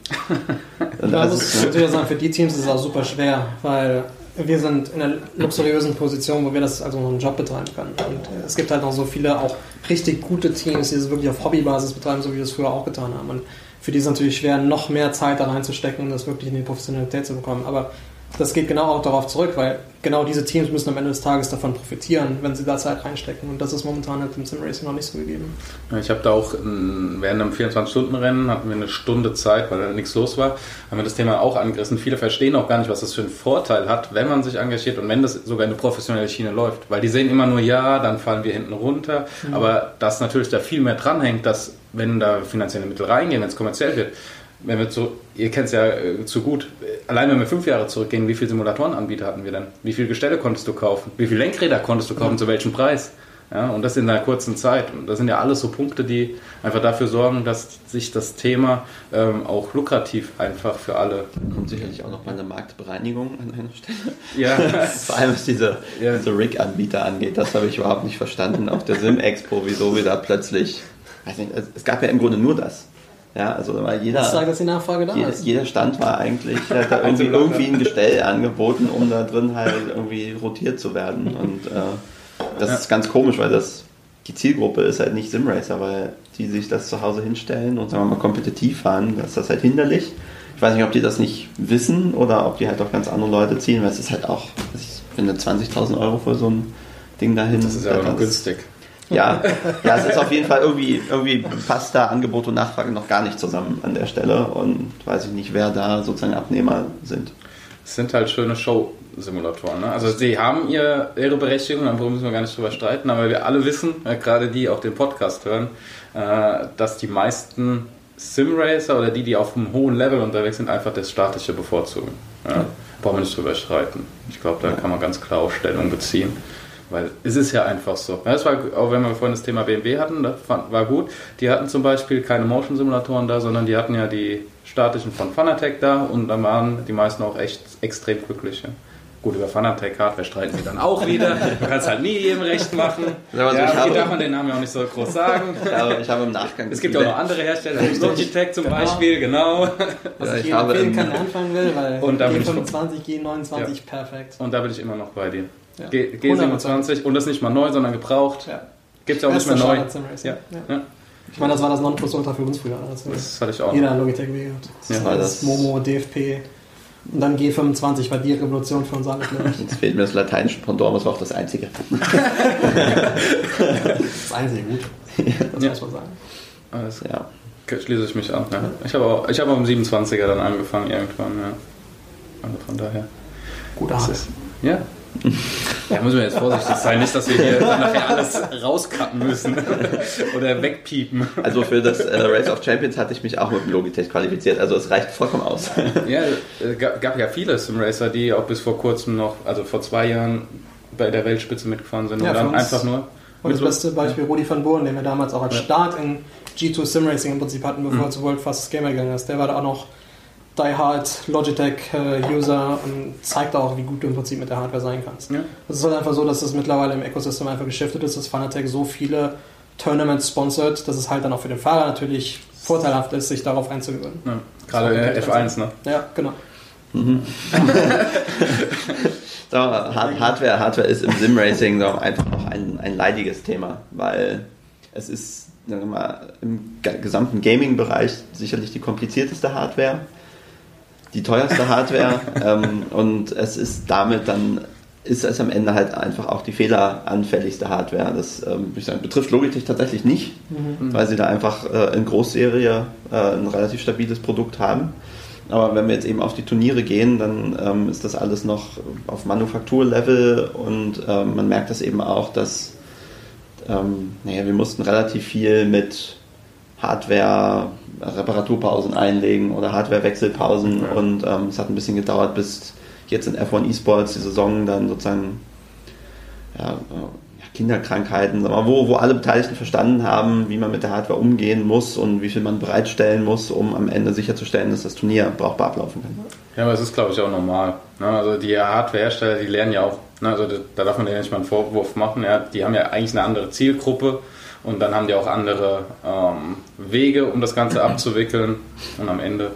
[SPEAKER 2] da muss ich natürlich sagen, für die Teams ist es auch super schwer, weil wir sind in einer luxuriösen Position, wo wir das also noch einen Job betreiben können. Und es gibt halt noch so viele auch richtig gute Teams, die das wirklich auf Hobbybasis betreiben, so wie wir es früher auch getan haben. Und für die ist es natürlich schwer, noch mehr Zeit da reinzustecken, um das wirklich in die Professionalität zu bekommen. Aber das geht genau auch darauf zurück, weil genau diese Teams müssen am Ende des Tages davon profitieren, wenn sie da Zeit reinstecken. Und das ist momentan halt im Sim Racing noch nicht so gegeben.
[SPEAKER 1] Ich habe da auch während einem 24-Stunden-Rennen hatten wir eine Stunde Zeit, weil da nichts los war, haben wir das Thema auch angerissen. Viele verstehen auch gar nicht, was das für einen Vorteil hat, wenn man sich engagiert und wenn das sogar in eine professionelle Schiene läuft. Weil die sehen immer nur, ja, dann fallen wir hinten runter. Mhm. Aber dass natürlich da viel mehr dranhängt, dass wenn da finanzielle Mittel reingehen, wenn es kommerziell wird, wenn wir zu, ihr kennt es ja äh, zu gut, allein wenn wir fünf Jahre zurückgehen, wie viele Simulatorenanbieter hatten wir denn? Wie viele Gestelle konntest du kaufen? Wie viele Lenkräder konntest du kaufen? Mhm. Zu welchem Preis? Ja, und das in einer kurzen Zeit. Und das sind ja alles so Punkte, die einfach dafür sorgen, dass sich das Thema ähm, auch lukrativ einfach für alle.
[SPEAKER 3] Kommt sicherlich auch noch mal eine Marktbereinigung an einer Stelle. Ja. Vor allem was diese, ja. diese Rig-Anbieter angeht, das habe ich überhaupt nicht verstanden. Auf der Sim-Expo, wieso wir da plötzlich. Nicht, es gab ja im Grunde nur das. Ja, also war jeder,
[SPEAKER 2] Was sagt, dass die Nachfrage da
[SPEAKER 3] jeder,
[SPEAKER 2] ist?
[SPEAKER 3] Jeder Stand war eigentlich, hat da irgendwie, irgendwie ein Gestell angeboten, um da drin halt irgendwie rotiert zu werden. Und äh, das ja. ist ganz komisch, weil das die Zielgruppe ist halt nicht Simracer, weil die sich das zu Hause hinstellen und sagen wir mal kompetitiv fahren, das ist das halt hinderlich. Ich weiß nicht, ob die das nicht wissen oder ob die halt auch ganz andere Leute ziehen, weil es ist halt auch, ich finde 20.000 Euro für so ein Ding dahin.
[SPEAKER 1] Das ist ja auch günstig.
[SPEAKER 3] Ja, ja, es ist auf jeden Fall irgendwie, irgendwie passt da Angebot und Nachfrage noch gar nicht zusammen an der Stelle und weiß ich nicht, wer da sozusagen Abnehmer sind.
[SPEAKER 1] Es sind halt schöne Show-Simulatoren. Ne? Also sie haben ihr, ihre Berechtigung, darüber müssen wir gar nicht drüber streiten, aber wir alle wissen, äh, gerade die auch den Podcast hören, äh, dass die meisten Simracer oder die, die auf einem hohen Level unterwegs sind, einfach das Statische bevorzugen. Ja? Brauchen wir nicht drüber streiten. Ich glaube, da kann man ganz klar auch Stellung beziehen. Weil es ist ja einfach so. Ja, das war, auch wenn wir vorhin das Thema BMW hatten, das war gut. Die hatten zum Beispiel keine Motion-Simulatoren da, sondern die hatten ja die statischen von Fanatec da und dann waren die meisten auch echt extrem glücklich. Ja. Gut, über Fanatec Hardware streiten wir dann auch wieder. Du kannst halt nie jedem recht machen.
[SPEAKER 3] Also ja,
[SPEAKER 1] hier darf man den Namen ja auch nicht so groß sagen.
[SPEAKER 3] Ja, ich habe im Nachgang.
[SPEAKER 1] Es gibt ja auch noch andere Hersteller, Logitech zum genau. Beispiel, genau.
[SPEAKER 2] Was ja, ich, ich empfehlen kann, anfangen will, weil und G25, G29 ja. perfekt.
[SPEAKER 1] Und da bin ich immer noch bei dir. Ja. G, G27 und das nicht mal neu, sondern gebraucht. Ja. Gibt es ja auch nicht mehr neu. Ja.
[SPEAKER 2] Ja. Ich meine, das war das Nonplusultra für uns früher. Das,
[SPEAKER 1] das hatte ich auch.
[SPEAKER 2] Jeder Logitech gehabt. Das war das Momo, DFP. Und dann G25 war die Revolution für uns alle,
[SPEAKER 3] Jetzt fehlt mir das lateinische Pendant, was war auch das einzige.
[SPEAKER 2] das einzige gut. Das muss man sagen.
[SPEAKER 1] Alles, ja. Schließe ich mich an. Ja. Ich habe auch, ich habe am 27er dann angefangen irgendwann. Ja. Also von daher.
[SPEAKER 2] Gut,
[SPEAKER 1] Ja, da müssen wir jetzt vorsichtig sein, nicht, dass wir hier nachher alles rauscutten müssen oder wegpiepen.
[SPEAKER 3] Also für das äh, Race of Champions hatte ich mich auch mit dem Logitech qualifiziert, also es reicht vollkommen aus.
[SPEAKER 1] Ja, es gab ja viele Simracer, die auch bis vor kurzem noch, also vor zwei Jahren bei der Weltspitze mitgefahren sind ja, und dann einfach nur.
[SPEAKER 2] Und das beste Beispiel Rudi van Boren, den wir damals auch als Start in G2 Simracing im Prinzip hatten, bevor mhm. er zu World Fastest Gamer gegangen ist. Der war da auch noch Die Hard Logitech-User äh, und zeigt auch, wie gut du im Prinzip mit der Hardware sein kannst. Ja. Es ist halt einfach so, dass es mittlerweile im Ökosystem einfach geschiftet ist, dass Fanatec so viele Tournaments sponsert, dass es halt dann auch für den Fahrer natürlich vorteilhaft ist, sich darauf einzugewöhnen.
[SPEAKER 1] Ja. Gerade F1, ne?
[SPEAKER 2] Ja, genau.
[SPEAKER 3] Mhm. so, Hardware, Hardware ist im Sim-Racing einfach noch ein, ein leidiges Thema, weil es ist mal, im gesamten Gaming-Bereich sicherlich die komplizierteste Hardware, die teuerste Hardware ähm, und es ist damit dann ist es am Ende halt einfach auch die fehleranfälligste Hardware. Das ähm, sagen, betrifft Logitech tatsächlich nicht, mhm. weil sie da einfach äh, in Großserie äh, ein relativ stabiles Produkt haben. Aber wenn wir jetzt eben auf die Turniere gehen, dann ähm, ist das alles noch auf Manufakturlevel und ähm, man merkt das eben auch, dass ähm, naja, wir mussten relativ viel mit Hardware Reparaturpausen einlegen oder Hardware-Wechselpausen ja. und ähm, es hat ein bisschen gedauert, bis jetzt in F1 Esports die Saison dann sozusagen ja, Kinderkrankheiten, wo, wo alle Beteiligten verstanden haben, wie man mit der Hardware umgehen muss und wie viel man bereitstellen muss, um am Ende sicherzustellen, dass das Turnier brauchbar ablaufen kann.
[SPEAKER 1] Ja, aber es ist, glaube ich, auch normal. Ne? Also die Hardwarehersteller, die lernen ja auch, ne? also da darf man denen nicht mal einen Vorwurf machen, ja? die haben ja eigentlich eine andere Zielgruppe und dann haben die auch andere ähm, Wege, um das Ganze abzuwickeln und am Ende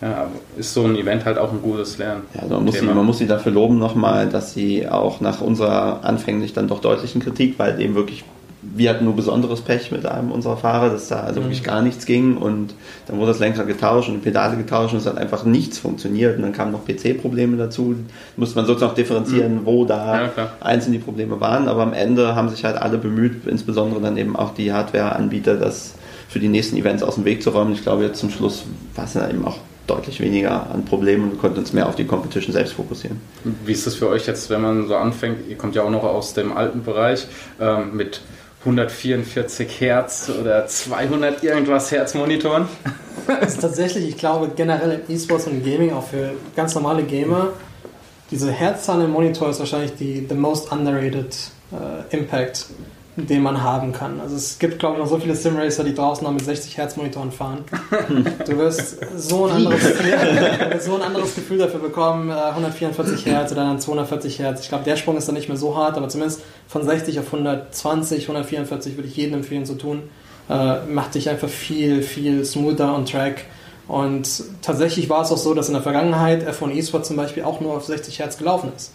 [SPEAKER 1] ja, ist so ein Event halt auch ein gutes Lernen.
[SPEAKER 3] Ja, also man, muss sie, man muss sie dafür loben nochmal, dass sie auch nach unserer anfänglich dann doch deutlichen Kritik, weil eben wirklich, wir hatten nur besonderes Pech mit einem unserer Fahrer, dass da also mhm. wirklich gar nichts ging und dann wurde das Lenkrad getauscht und die Pedale getauscht und es hat einfach nichts funktioniert und dann kamen noch PC-Probleme dazu. Musste man sozusagen differenzieren, mhm. wo da ja, einzeln die Probleme waren, aber am Ende haben sich halt alle bemüht, insbesondere dann eben auch die Hardware-Anbieter, das für die nächsten Events aus dem Weg zu räumen. Ich glaube, jetzt zum Schluss war es dann eben auch deutlich weniger an Problemen und wir konnten uns mehr auf die Competition selbst fokussieren.
[SPEAKER 1] Wie ist das für euch jetzt, wenn man so anfängt? Ihr kommt ja auch noch aus dem alten Bereich ähm, mit 144 Hertz oder 200 irgendwas Hertz Monitoren?
[SPEAKER 2] Ist tatsächlich, ich glaube generell in E-Sports und Gaming, auch für ganz normale Gamer, diese Herzzahl im Monitor ist wahrscheinlich die the most underrated uh, Impact den man haben kann. Also es gibt, glaube ich, noch so viele Simracer, die draußen noch mit 60 Hertz Monitoren fahren. Du wirst so ein anderes, so ein anderes Gefühl dafür bekommen, 144 äh, Hertz oder dann 240 Hertz. Ich glaube, der Sprung ist dann nicht mehr so hart, aber zumindest von 60 auf 120, 144 würde ich jedem empfehlen zu tun. Äh, macht dich einfach viel, viel smoother on track. Und tatsächlich war es auch so, dass in der Vergangenheit F1 eSport zum Beispiel auch nur auf 60 Hertz gelaufen ist.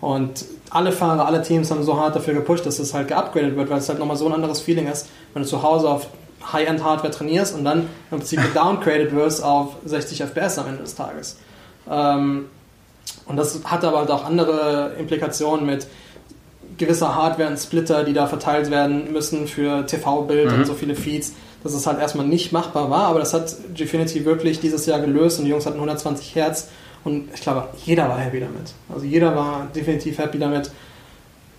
[SPEAKER 2] Und alle Fahrer, alle Teams haben so hart dafür gepusht, dass es halt geupgradet wird, weil es halt nochmal so ein anderes Feeling ist, wenn du zu Hause auf High-End-Hardware trainierst und dann im Prinzip downgraded wirst auf 60 FPS am Ende des Tages. Ähm, und das hat aber halt auch andere Implikationen mit gewisser Hardware und Splitter, die da verteilt werden müssen für TV-Bild mhm. und so viele Feeds, dass es halt erstmal nicht machbar war, aber das hat Gfinity wirklich dieses Jahr gelöst und die Jungs hatten 120 Hertz und ich glaube, jeder war happy damit. Also jeder war definitiv happy damit.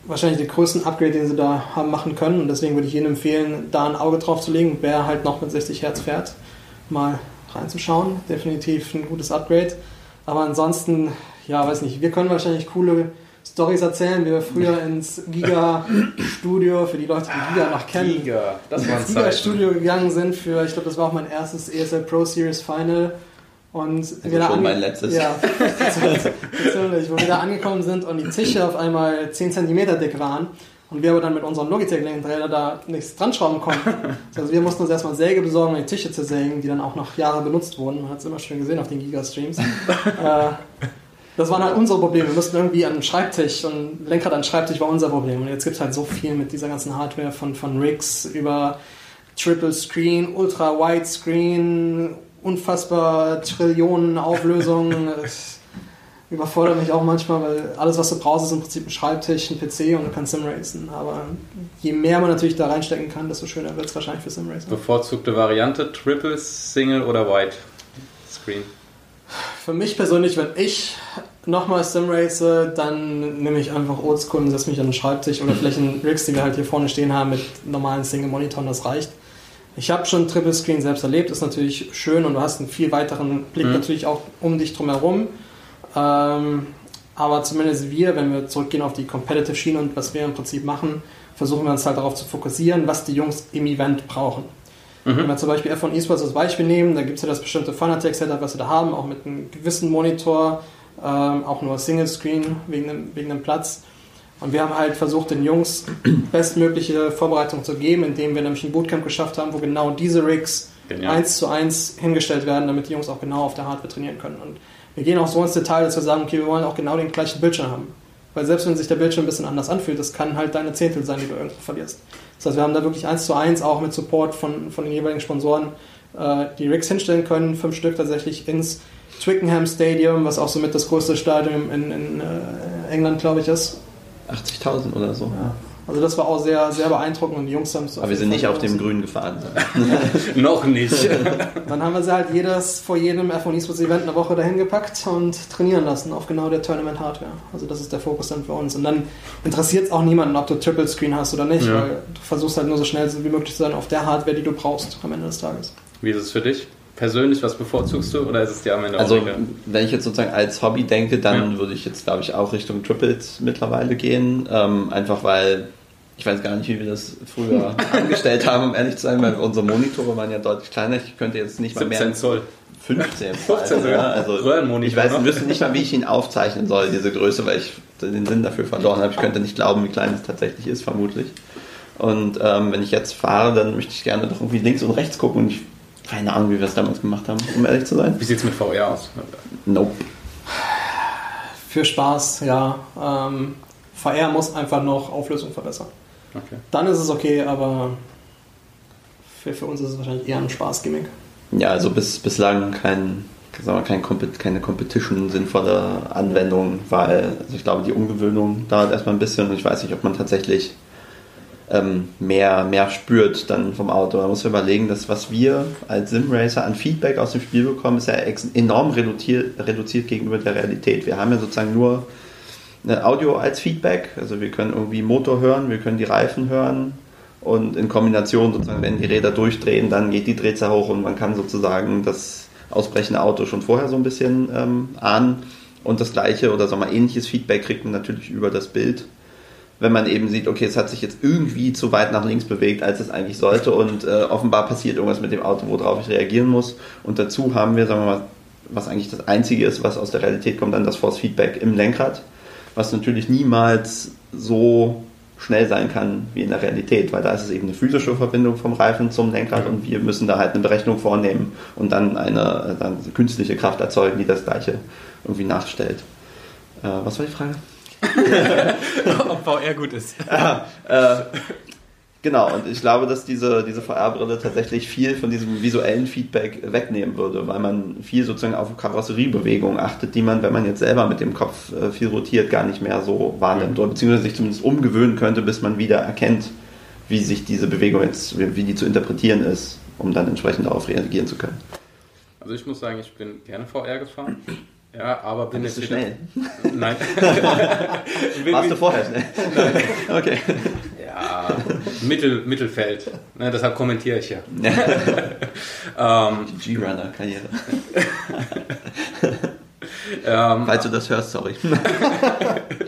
[SPEAKER 2] Wahrscheinlich den größten Upgrade, den sie da haben machen können. Und deswegen würde ich jedem empfehlen, da ein Auge drauf zu legen, wer halt noch mit 60 Hertz fährt, mal reinzuschauen. Definitiv ein gutes Upgrade. Aber ansonsten, ja, weiß nicht, wir können wahrscheinlich coole Stories erzählen, wie wir früher ins Giga-Studio, für die Leute, die Giga noch kennen,
[SPEAKER 1] Giga, das
[SPEAKER 2] ins Giga-Studio gegangen sind für, ich glaube, das war auch mein erstes ESL Pro Series Final und
[SPEAKER 3] also wir schon mein letztes.
[SPEAKER 2] Ja, natürlich, wo wir da angekommen sind und die Tische auf einmal 10 cm dick waren und wir aber dann mit unserem Logitech-Lenkrad da nichts dran schrauben konnten. Also wir mussten uns erstmal Säge besorgen, um die Tische zu sägen, die dann auch noch Jahre benutzt wurden. Man hat es immer schön gesehen auf den Giga-Streams. Äh, das waren halt unsere Probleme. Wir mussten irgendwie an den Schreibtisch und Lenkrad an den Schreibtisch war unser Problem. Und jetzt gibt es halt so viel mit dieser ganzen Hardware von, von Rigs über Triple Screen, Ultra Wide Screen, unfassbar Trillionen Auflösungen. Überfordert mich auch manchmal, weil alles, was du brauchst, ist im Prinzip ein Schreibtisch, ein PC und du kannst Simracen. Aber je mehr man natürlich da reinstecken kann, desto schöner wird es wahrscheinlich für Simracen.
[SPEAKER 1] Bevorzugte Variante, Triple, Single oder Wide Screen?
[SPEAKER 2] Für mich persönlich, wenn ich nochmal Simrace, dann nehme ich einfach Oldschool und setze mich an den Schreibtisch oder vielleicht einen Rigs, die wir halt hier vorne stehen haben, mit normalen Single-Monitoren, das reicht. Ich habe schon Triple Screen selbst erlebt, ist natürlich schön und du hast einen viel weiteren Blick mhm. natürlich auch um dich drumherum. Ähm, aber zumindest wir, wenn wir zurückgehen auf die Competitive Schiene und was wir im Prinzip machen, versuchen wir uns halt darauf zu fokussieren, was die Jungs im Event brauchen. Mhm. Wenn wir zum Beispiel F1 Esports als Beispiel nehmen, da gibt es ja das bestimmte Fanatec-Setup, was wir da haben, auch mit einem gewissen Monitor, ähm, auch nur Single Screen wegen dem, wegen dem Platz. Und wir haben halt versucht, den Jungs bestmögliche Vorbereitung zu geben, indem wir nämlich ein Bootcamp geschafft haben, wo genau diese Rigs Genial. eins zu eins hingestellt werden, damit die Jungs auch genau auf der Hardware trainieren können. Und wir gehen auch so ins Detail, dass wir sagen, okay, wir wollen auch genau den gleichen Bildschirm haben. Weil selbst wenn sich der Bildschirm ein bisschen anders anfühlt, das kann halt deine Zehntel sein, die du irgendwo verlierst. Das heißt, wir haben da wirklich eins zu eins auch mit Support von, von den jeweiligen Sponsoren äh, die Rigs hinstellen können, fünf Stück tatsächlich ins Twickenham Stadium, was auch somit das größte Stadion in, in äh, England, glaube ich, ist.
[SPEAKER 3] 80.000 oder so.
[SPEAKER 2] Ja. Also das war auch sehr, sehr beeindruckend und die Jungs haben es
[SPEAKER 3] Aber wir sind nicht auf dem Grün gefahren.
[SPEAKER 1] Noch nicht.
[SPEAKER 2] Dann haben wir sie halt jedes, vor jedem F1 Esports Event eine Woche dahin gepackt und trainieren lassen auf genau der Tournament Hardware. Also das ist der Fokus dann für uns. Und dann interessiert es auch niemanden, ob du Triple Screen hast oder nicht, ja. weil du versuchst halt nur so schnell wie möglich zu sein auf der Hardware, die du brauchst am Ende des Tages.
[SPEAKER 1] Wie ist es für dich? Persönlich, was bevorzugst du oder ist es dir am Ende
[SPEAKER 3] Also, wenn ich jetzt sozusagen als Hobby denke, dann ja. würde ich jetzt, glaube ich, auch Richtung Triples mittlerweile gehen. Ähm, einfach weil ich weiß gar nicht, wie wir das früher angestellt haben, um ehrlich zu sein, weil unsere Monitore waren ja deutlich kleiner. Ich könnte jetzt nicht mal mehr.
[SPEAKER 1] 17 Zoll.
[SPEAKER 3] 15 15
[SPEAKER 1] Zoll. Ja,
[SPEAKER 3] also ich weiß, ich wüsste nicht mal, wie ich ihn aufzeichnen soll, diese Größe, weil ich den Sinn dafür verloren habe. Ich könnte nicht glauben, wie klein es tatsächlich ist, vermutlich. Und ähm, wenn ich jetzt fahre, dann möchte ich gerne doch irgendwie links und rechts gucken und ich keine Ahnung, wie wir es damals gemacht haben, um ehrlich zu sein.
[SPEAKER 1] Wie sieht es mit VR aus?
[SPEAKER 3] Nope.
[SPEAKER 2] Für Spaß, ja. Ähm, VR muss einfach noch Auflösung verbessern. Okay. Dann ist es okay, aber für, für uns ist es wahrscheinlich eher ein Spaßgimmick.
[SPEAKER 3] Ja, also bis, bislang kein, sagen wir, kein, keine Competition sinnvolle Anwendung, weil also ich glaube, die Umgewöhnung dauert erstmal ein bisschen und ich weiß nicht, ob man tatsächlich ähm, mehr, mehr spürt dann vom Auto. Man muss überlegen, dass was wir als Simracer an Feedback aus dem Spiel bekommen, ist ja enorm reduziert, reduziert gegenüber der Realität. Wir haben ja sozusagen nur Audio als Feedback, also wir können irgendwie Motor hören, wir können die Reifen hören und in Kombination sozusagen, wenn die Räder durchdrehen, dann geht die Drehzahl hoch und man kann sozusagen das ausbrechende Auto schon vorher so ein bisschen ähm, ahnen und das gleiche oder sagen wir ähnliches Feedback kriegt man natürlich über das Bild wenn man eben sieht, okay, es hat sich jetzt irgendwie zu weit nach links bewegt, als es eigentlich sollte und äh, offenbar passiert irgendwas mit dem Auto, worauf ich reagieren muss. Und dazu haben wir, sagen wir mal, was eigentlich das Einzige ist, was aus der Realität kommt, dann das Force Feedback im Lenkrad, was natürlich niemals so schnell sein kann wie in der Realität, weil da ist es eben eine physische Verbindung vom Reifen zum Lenkrad und wir müssen da halt eine Berechnung vornehmen und dann eine, dann künstliche Kraft erzeugen, die das gleiche irgendwie nachstellt. Äh, was war die Frage?
[SPEAKER 1] Ob VR gut ist.
[SPEAKER 3] Ja, äh, genau, und ich glaube, dass diese, diese VR-Brille tatsächlich viel von diesem visuellen Feedback wegnehmen würde, weil man viel sozusagen auf Karosseriebewegungen achtet, die man, wenn man jetzt selber mit dem Kopf äh, viel rotiert, gar nicht mehr so wahrnimmt, oder beziehungsweise sich zumindest umgewöhnen könnte, bis man wieder erkennt, wie sich diese Bewegung jetzt, wie die zu interpretieren ist, um dann entsprechend darauf reagieren zu können.
[SPEAKER 1] Also ich muss sagen, ich bin gerne VR gefahren. Ja, aber
[SPEAKER 3] bin jetzt schnell.
[SPEAKER 1] Nein.
[SPEAKER 3] Warst du vorher schnell?
[SPEAKER 1] Nein.
[SPEAKER 3] Okay.
[SPEAKER 1] Ja, Mittel, Mittelfeld. Ne, deshalb kommentiere ich ja.
[SPEAKER 3] ähm, Die G-Runner-Karriere. ähm, Falls du das hörst, sorry.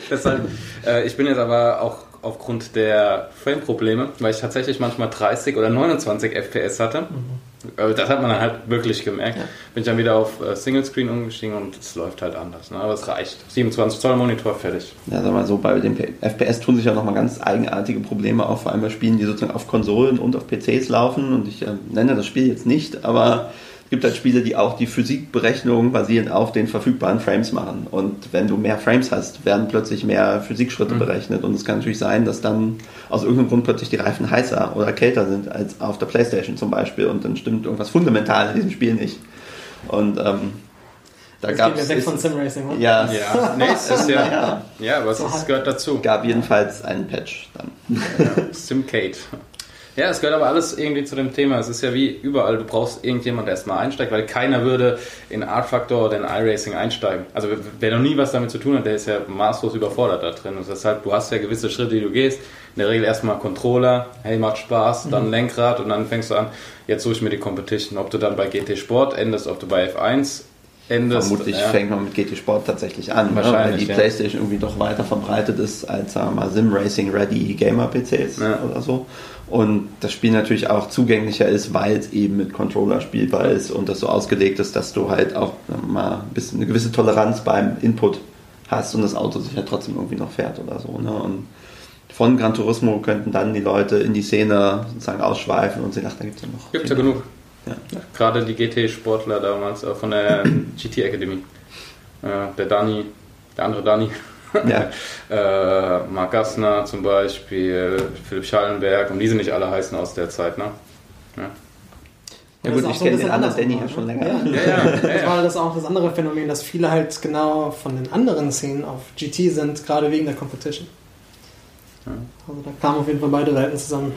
[SPEAKER 1] deshalb, äh, ich bin jetzt aber auch aufgrund der Frame-Probleme, weil ich tatsächlich manchmal 30 oder 29 FPS hatte. Mhm das hat man dann halt wirklich gemerkt. Ja. Bin ich dann wieder auf äh, Single Screen umgestiegen und es läuft halt anders. Ne? Aber es reicht. 27 Zoll Monitor, fertig.
[SPEAKER 3] Ja, sag mal so, bei dem FPS tun sich ja nochmal ganz eigenartige Probleme auf, vor allem bei Spielen, die sozusagen auf Konsolen und auf PCs laufen. Und ich äh, nenne das Spiel jetzt nicht, aber gibt halt Spiele, die auch die Physikberechnung basierend auf den verfügbaren Frames machen. Und wenn du mehr Frames hast, werden plötzlich mehr Physikschritte mhm. berechnet. Und es kann natürlich sein, dass dann aus irgendeinem Grund plötzlich die Reifen heißer oder kälter sind als auf der Playstation zum Beispiel. Und dann stimmt irgendwas fundamental in diesem Spiel nicht. Und ähm,
[SPEAKER 2] da gab es. weg von Simracing, oder?
[SPEAKER 3] Ja,
[SPEAKER 1] ja. nee, es ist ja, ja. ja, aber es so gehört dazu.
[SPEAKER 3] gab jedenfalls einen Patch dann.
[SPEAKER 1] Ja, Simcade. Ja, es gehört aber alles irgendwie zu dem Thema. Es ist ja wie überall, du brauchst irgendjemand, der erstmal einsteigt, weil keiner würde in Art Factor oder in iRacing einsteigen. Also wer noch nie was damit zu tun hat, der ist ja maßlos überfordert da drin. Und deshalb, du hast ja gewisse Schritte, die du gehst. In der Regel erstmal Controller, hey, macht Spaß, dann mhm. Lenkrad und dann fängst du an, jetzt suche ich mir die Competition. Ob du dann bei GT Sport endest, ob du bei F1 endest.
[SPEAKER 3] Vermutlich ja. fängt man mit GT Sport tatsächlich an,
[SPEAKER 1] ne? weil
[SPEAKER 3] die ja. Playstation irgendwie doch weiter verbreitet ist als sagen wir mal, Sim Racing Ready Gamer PCs ja. oder so und das Spiel natürlich auch zugänglicher ist, weil es eben mit Controller spielbar ist und das so ausgelegt ist, dass du halt auch mal ein bisschen eine gewisse Toleranz beim Input hast und das Auto sich halt trotzdem irgendwie noch fährt oder so. Ne? Und von Gran Turismo könnten dann die Leute in die Szene sozusagen ausschweifen und sehen, ach, da gibt es ja noch.
[SPEAKER 1] Gibt ja genug. Ja. Gerade die GT-Sportler damals von der GT Academy. äh, der Dani, der andere Dani.
[SPEAKER 3] Ja.
[SPEAKER 1] äh, Marc Gassner zum Beispiel, Philipp Schallenberg und die sind nicht alle heißen aus der Zeit, ne? Ja.
[SPEAKER 3] Ja
[SPEAKER 2] Das
[SPEAKER 3] gut, ich
[SPEAKER 2] so
[SPEAKER 3] kenne den
[SPEAKER 2] bisschen
[SPEAKER 3] anderen
[SPEAKER 2] anders
[SPEAKER 3] Danny ja schon länger.
[SPEAKER 2] Ja.
[SPEAKER 1] Ja, ja, ja,
[SPEAKER 2] Das war das auch das andere Phänomen, dass viele halt genau von den anderen Szenen auf GT sind, gerade wegen der Competition. Also da kamen auf jeden Fall beide Welten zusammen.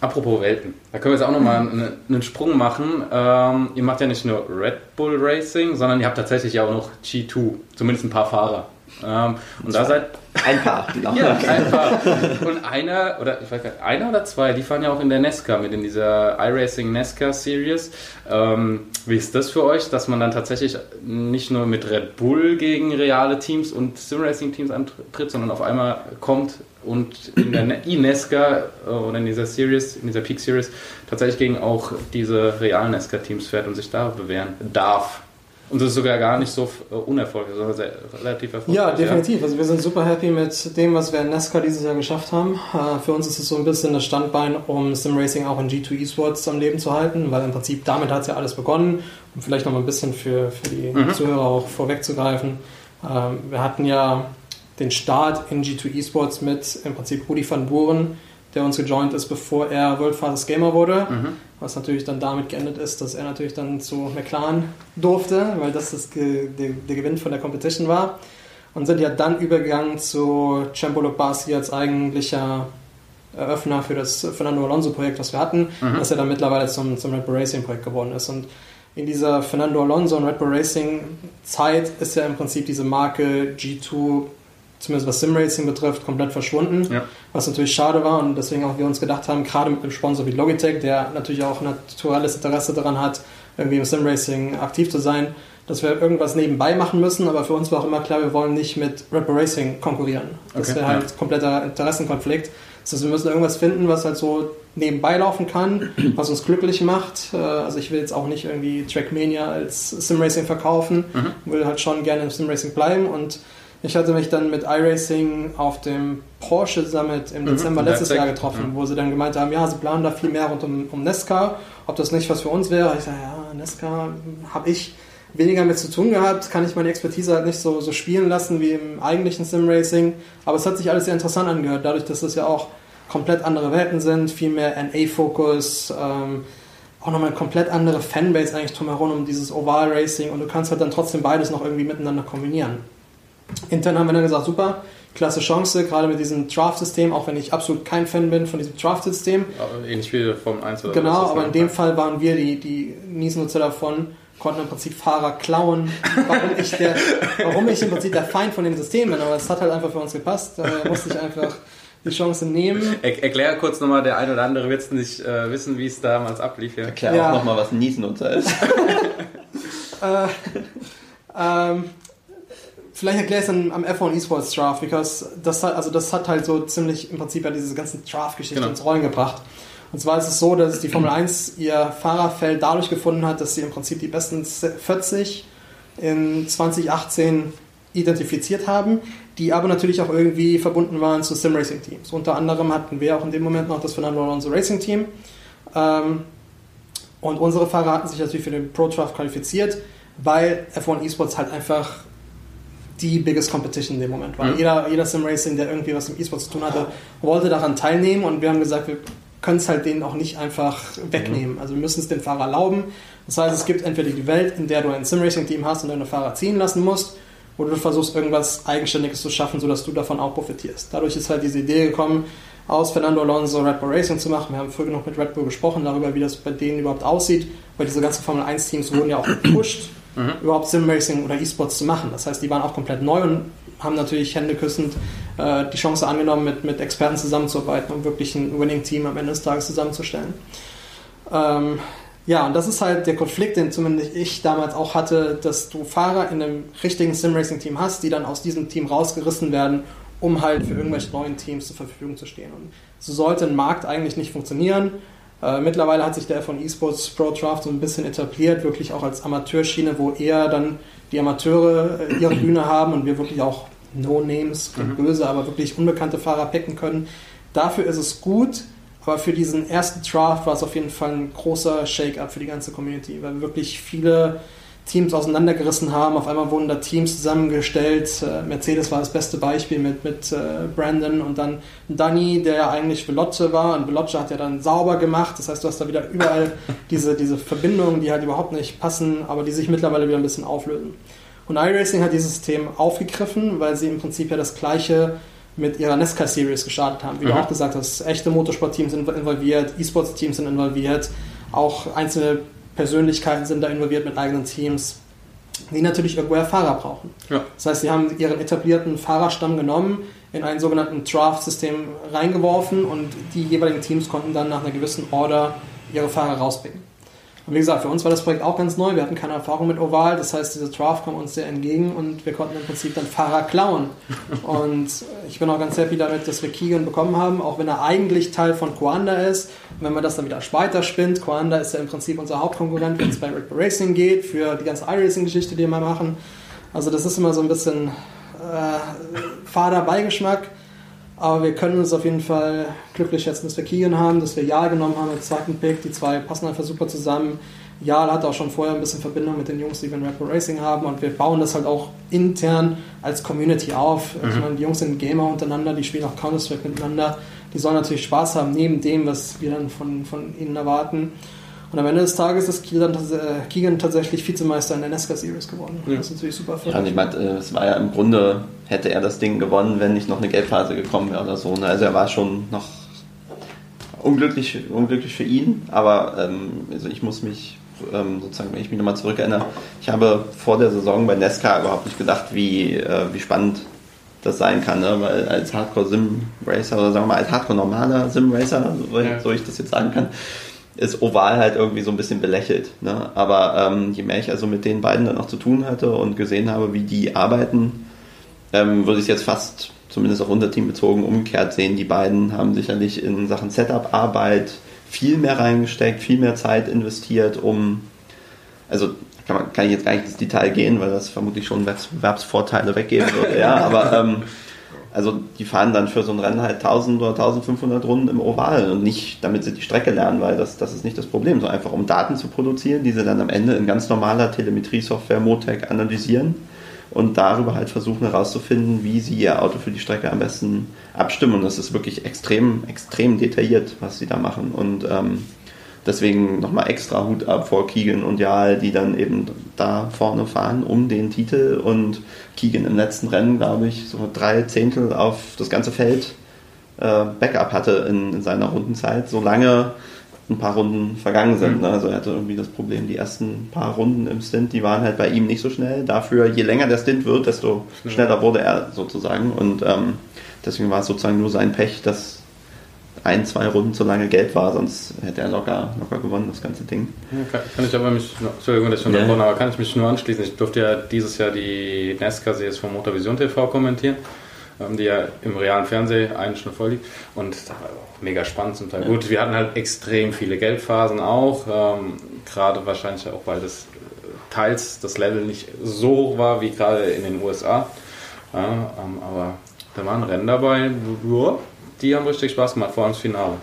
[SPEAKER 1] Apropos Welten, da können wir jetzt auch nochmal einen, einen Sprung machen. Ähm, ihr macht ja nicht nur Red Bull Racing, sondern ihr habt tatsächlich ja auch noch G2, zumindest ein paar Fahrer. Ähm, und da seid
[SPEAKER 3] Ein paar, genau.
[SPEAKER 1] ja ein paar. Und einer oder ich weiß gar nicht, einer oder zwei, die fahren ja auch in der NESCA mit in dieser iRacing NESCA Series. Ähm, wie ist das für euch, dass man dann tatsächlich nicht nur mit Red Bull gegen reale Teams und Simracing Teams antritt, sondern auf einmal kommt und in der Ne- e-NESCA äh, oder in dieser Series, in dieser Peak Series tatsächlich gegen auch diese realen NESCA Teams fährt und sich da bewähren darf? Und das ist sogar gar nicht so äh, unerfolgreich, sondern sehr, relativ erfolgreich.
[SPEAKER 2] Ja, definitiv. Also wir sind super happy mit dem, was wir in NASCAR dieses Jahr geschafft haben. Äh, Für uns ist es so ein bisschen das Standbein, um Simracing auch in G2 Esports am Leben zu halten, weil im Prinzip damit hat es ja alles begonnen. Um vielleicht noch mal ein bisschen für, für die
[SPEAKER 1] Mhm.
[SPEAKER 2] Zuhörer auch vorwegzugreifen. Ähm, Wir hatten ja den Start in G2 Esports mit im Prinzip Rudi van Buren, der uns gejoint ist, bevor er World Fastest Gamer wurde.
[SPEAKER 1] Mhm.
[SPEAKER 2] Was natürlich dann damit geendet ist, dass er natürlich dann zu McLaren durfte, weil das, das der, der Gewinn von der Competition war. Und sind ja dann übergegangen zu Cembolo Bassi als eigentlicher Eröffner für das Fernando Alonso-Projekt, was wir hatten,
[SPEAKER 1] Mhm.
[SPEAKER 2] das ja dann mittlerweile zum, zum Red Bull Racing-Projekt geworden ist. Und in dieser Fernando Alonso und Red Bull Racing-Zeit ist ja im Prinzip diese Marke G2, zumindest was Sim-Racing betrifft, komplett verschwunden
[SPEAKER 1] Ja.
[SPEAKER 2] was natürlich schade war und deswegen auch wir uns gedacht haben, gerade mit einem Sponsor wie Logitech, der natürlich auch naturelles Interesse daran hat, irgendwie im Simracing aktiv zu sein, dass wir irgendwas nebenbei machen müssen, aber für uns war auch immer klar, wir wollen nicht mit Bull Racing konkurrieren. Das
[SPEAKER 1] Okay,
[SPEAKER 2] wäre halt kompletter Interessenkonflikt. Das heißt, wir müssen irgendwas finden, was halt so nebenbei laufen kann, was uns glücklich macht. Äh, Also ich will jetzt auch nicht irgendwie Trackmania als Simracing verkaufen,
[SPEAKER 1] Mhm.
[SPEAKER 2] will halt schon gerne im Simracing bleiben und ich hatte mich dann mit iRacing auf dem Porsche Summit im
[SPEAKER 1] Mhm,
[SPEAKER 2] Dezember
[SPEAKER 1] in
[SPEAKER 2] letztes. Jahr getroffen,
[SPEAKER 1] Mhm.
[SPEAKER 2] wo sie dann gemeint haben, ja, sie planen da viel mehr rund um, um Nesca, ob das nicht was für uns wäre. Ich sage, ja, Nesca habe ich weniger mit zu tun gehabt, kann ich meine Expertise halt nicht so, so spielen lassen wie im eigentlichen Sim-Racing, aber es hat sich alles sehr interessant angehört, dadurch, dass es ja auch komplett andere Welten sind, viel mehr NA-Fokus, ähm, auch nochmal eine komplett andere Fanbase eigentlich drumherum um dieses Oval-Racing und du kannst halt dann trotzdem beides noch irgendwie miteinander kombinieren. Intern haben wir dann gesagt, super, klasse Chance, gerade mit diesem Draft-System, auch wenn ich absolut kein Fan bin von diesem Draft-System.
[SPEAKER 1] Ähnlich wie Formel 1 oder
[SPEAKER 2] Genau, aber in dem Fall waren wir die, die Niesnutzer davon, konnten im Prinzip Fahrer klauen, warum ich, der, warum ich im Prinzip der Feind von dem System bin, aber es hat halt einfach für uns gepasst, da musste ich einfach die Chance nehmen.
[SPEAKER 1] Er, erklär kurz nochmal, der ein oder andere wird nicht äh, wissen, wie es damals ablief. Ja.
[SPEAKER 3] Erklär
[SPEAKER 2] Ja.
[SPEAKER 3] auch nochmal, was ein Niesnutzer ist.
[SPEAKER 2] Äh, ähm, vielleicht erkläre ich es dann am F1 Esports Draft, because das hat, also das hat halt so ziemlich im Prinzip ja diese ganzen Draft-Geschichte
[SPEAKER 1] Genau.
[SPEAKER 2] ins Rollen gebracht. Und zwar ist es so, dass die Formel 1 ihr Fahrerfeld dadurch gefunden hat, dass sie im Prinzip die besten 40 in 2018 identifiziert haben, die aber natürlich auch irgendwie verbunden waren zu Sim-Racing-Teams. Unter anderem hatten wir auch in dem Moment noch das Fernando Alonso Racing-Team. Ähm, und unsere Fahrer hatten sich natürlich für den Pro Draft qualifiziert, weil F1 Esports halt einfach die biggest competition in dem Moment war.
[SPEAKER 1] Mhm.
[SPEAKER 2] Jeder, jeder Sim-Racing, der irgendwie was mit E-Sports zu tun hatte, wollte daran teilnehmen und wir haben gesagt, wir können es halt denen auch nicht einfach wegnehmen. Also wir müssen es den Fahrer erlauben. Das heißt, es gibt entweder die Welt, in der du ein Sim-Racing-Team hast und deine Fahrer ziehen lassen musst, oder du versuchst irgendwas Eigenständiges zu schaffen, sodass du davon auch profitierst. Dadurch ist halt diese Idee gekommen, aus Fernando Alonso Red Bull Racing zu machen. Wir haben früher noch mit Red Bull gesprochen darüber, wie das bei denen überhaupt aussieht, weil diese ganzen Formel 1 Teams wurden ja auch gepusht,
[SPEAKER 1] Mhm.
[SPEAKER 2] überhaupt Sim-Racing oder E-Sports zu machen. Das heißt, die waren auch komplett neu und haben natürlich händeküssend äh, die Chance angenommen, mit, mit Experten zusammenzuarbeiten, um wirklich ein Winning-Team am Ende des Tages zusammenzustellen. Ähm, ja, und das ist halt der Konflikt, den zumindest ich damals auch hatte, dass du Fahrer in einem richtigen Sim-Racing-Team hast, die dann aus diesem Team rausgerissen werden, um halt für irgendwelche neuen Teams zur Verfügung zu stehen. Und so sollte ein Markt eigentlich nicht funktionieren. Äh, mittlerweile hat sich der von eSports Pro Draft so ein bisschen etabliert, wirklich auch als Amateurschiene, wo eher dann die Amateure äh, ihre Bühne haben und wir wirklich auch No-Names, klingt böse, aber wirklich unbekannte Fahrer picken können. Dafür ist es gut, aber für diesen ersten Draft war es auf jeden Fall ein großer Shake-up für die ganze Community, weil wirklich viele Teams auseinandergerissen haben. Auf einmal wurden da Teams zusammengestellt. Äh, Mercedes war das beste Beispiel mit, mit äh, Brandon und dann Danny, der ja eigentlich Veloce war. Und Veloce hat ja dann sauber gemacht. Das heißt, du hast da wieder überall diese, diese Verbindungen, die halt überhaupt nicht passen, aber die sich mittlerweile wieder ein bisschen auflösen. Und iRacing hat dieses System aufgegriffen, weil sie im Prinzip ja das gleiche mit ihrer NASCAR Series gestartet haben. Wie mhm. du auch gesagt hast, echte Motorsportteams sind involviert, E-Sports-Teams sind involviert, auch einzelne Persönlichkeiten sind da involviert mit eigenen Teams, die natürlich irgendwoher Fahrer brauchen. Ja. Das heißt, sie haben ihren etablierten Fahrerstamm genommen, in ein sogenannten Draft-System reingeworfen und die jeweiligen Teams konnten dann nach einer gewissen Order ihre Fahrer rauspicken. Und wie gesagt, für uns war das Projekt auch ganz neu. Wir hatten keine Erfahrung mit Oval. Das heißt, diese Draft kam uns sehr entgegen und wir konnten im Prinzip dann Fahrer klauen. Und ich bin auch ganz happy damit, dass wir Keegan bekommen haben, auch wenn er eigentlich Teil von Coanda ist. Und wenn man das dann wieder weiter spinnt, Coanda ist ja im Prinzip unser Hauptkonkurrent, wenn es bei Red Racing geht, für die ganze iRacing-Geschichte, die wir mal machen. Also das ist immer so ein bisschen äh, fader Beigeschmack. Aber wir können uns auf jeden Fall glücklich schätzen, dass wir Keegan haben, dass wir Jal genommen haben als zweiten Pick. Die zwei passen einfach super zusammen. Jal hat auch schon vorher ein bisschen Verbindung mit den Jungs, die wir in Rapper Racing haben. Und wir bauen das halt auch intern als Community auf. Mhm. Ich meine, die Jungs sind Gamer untereinander, die spielen auch Counter-Strike miteinander. Die sollen natürlich Spaß haben, neben dem, was wir dann von, von ihnen erwarten. Und am Ende des Tages ist Keegan, äh, Keegan tatsächlich Vizemeister in der NESCA Series geworden.
[SPEAKER 3] Ja. Das ist natürlich super für Ja, und ich meine, äh, es war ja im Grunde, hätte er das Ding gewonnen, wenn nicht noch eine Geldphase gekommen wäre oder so. Ne? Also er war schon noch unglücklich, unglücklich für ihn, aber ähm, also ich muss mich ähm, sozusagen, wenn ich mich nochmal zurückerinnere, ich habe vor der Saison bei NESCA überhaupt nicht gedacht, wie, äh, wie spannend das sein kann, ne? weil als Hardcore-Sim-Racer oder sagen wir mal als Hardcore-normaler Sim-Racer, so, ja. so ich das jetzt sagen kann, ist Oval halt irgendwie so ein bisschen belächelt. Ne? Aber ähm, je mehr ich also mit den beiden dann auch zu tun hatte und gesehen habe, wie die arbeiten, ähm, würde ich jetzt fast, zumindest auf unser Team bezogen, umgekehrt sehen. Die beiden haben sicherlich in Sachen Setup-Arbeit viel mehr reingesteckt, viel mehr Zeit investiert, um, also kann, man, kann ich jetzt gar nicht ins Detail gehen, weil das vermutlich schon Wettbewerbsvorteile weggeben würde, ja, aber ähm, also die fahren dann für so ein Rennen halt 1000 oder 1500 Runden im Oval und nicht, damit sie die Strecke lernen, weil das, das ist nicht das Problem, sondern einfach um Daten zu produzieren, die sie dann am Ende in ganz normaler Telemetrie-Software Motec analysieren und darüber halt versuchen herauszufinden, wie sie ihr Auto für die Strecke am besten abstimmen. Und das ist wirklich extrem, extrem detailliert, was sie da machen. Und ähm, Deswegen nochmal extra Hut ab vor Keegan und Jahl, die dann eben da vorne fahren um den Titel und Keegan im letzten Rennen, glaube ich, so drei Zehntel auf das ganze Feld äh, Backup hatte in, in, seiner Rundenzeit, solange ein paar Runden vergangen sind. Mhm. Ne? Also er hatte irgendwie das Problem, die ersten paar Runden im Stint, die waren halt bei ihm nicht so schnell. Dafür, je länger der Stint wird, desto schneller wurde er sozusagen. Und ähm, deswegen war es sozusagen nur sein Pech, dass ein, zwei Runden zu lange Geld war, sonst hätte er locker, locker gewonnen, das ganze Ding.
[SPEAKER 1] Kann, kann, ich aber mich, Entschuldigung, dass ich schon yeah. aber kann ich mich nur anschließen. Ich durfte ja dieses Jahr die NASCAR-Series von Motorvision TV kommentieren, ähm, die ja im realen Fernsehen eine Stunde vorliegt und das war mega spannend zum Teil. Ja. Gut, wir hatten halt extrem viele Geldphasen auch, ähm, gerade wahrscheinlich auch, weil das teils das Level nicht so hoch war wie gerade in den USA. Ja, ähm, aber da waren Rennen dabei, ja, die haben richtig Spaß gemacht, vor allem das Finale.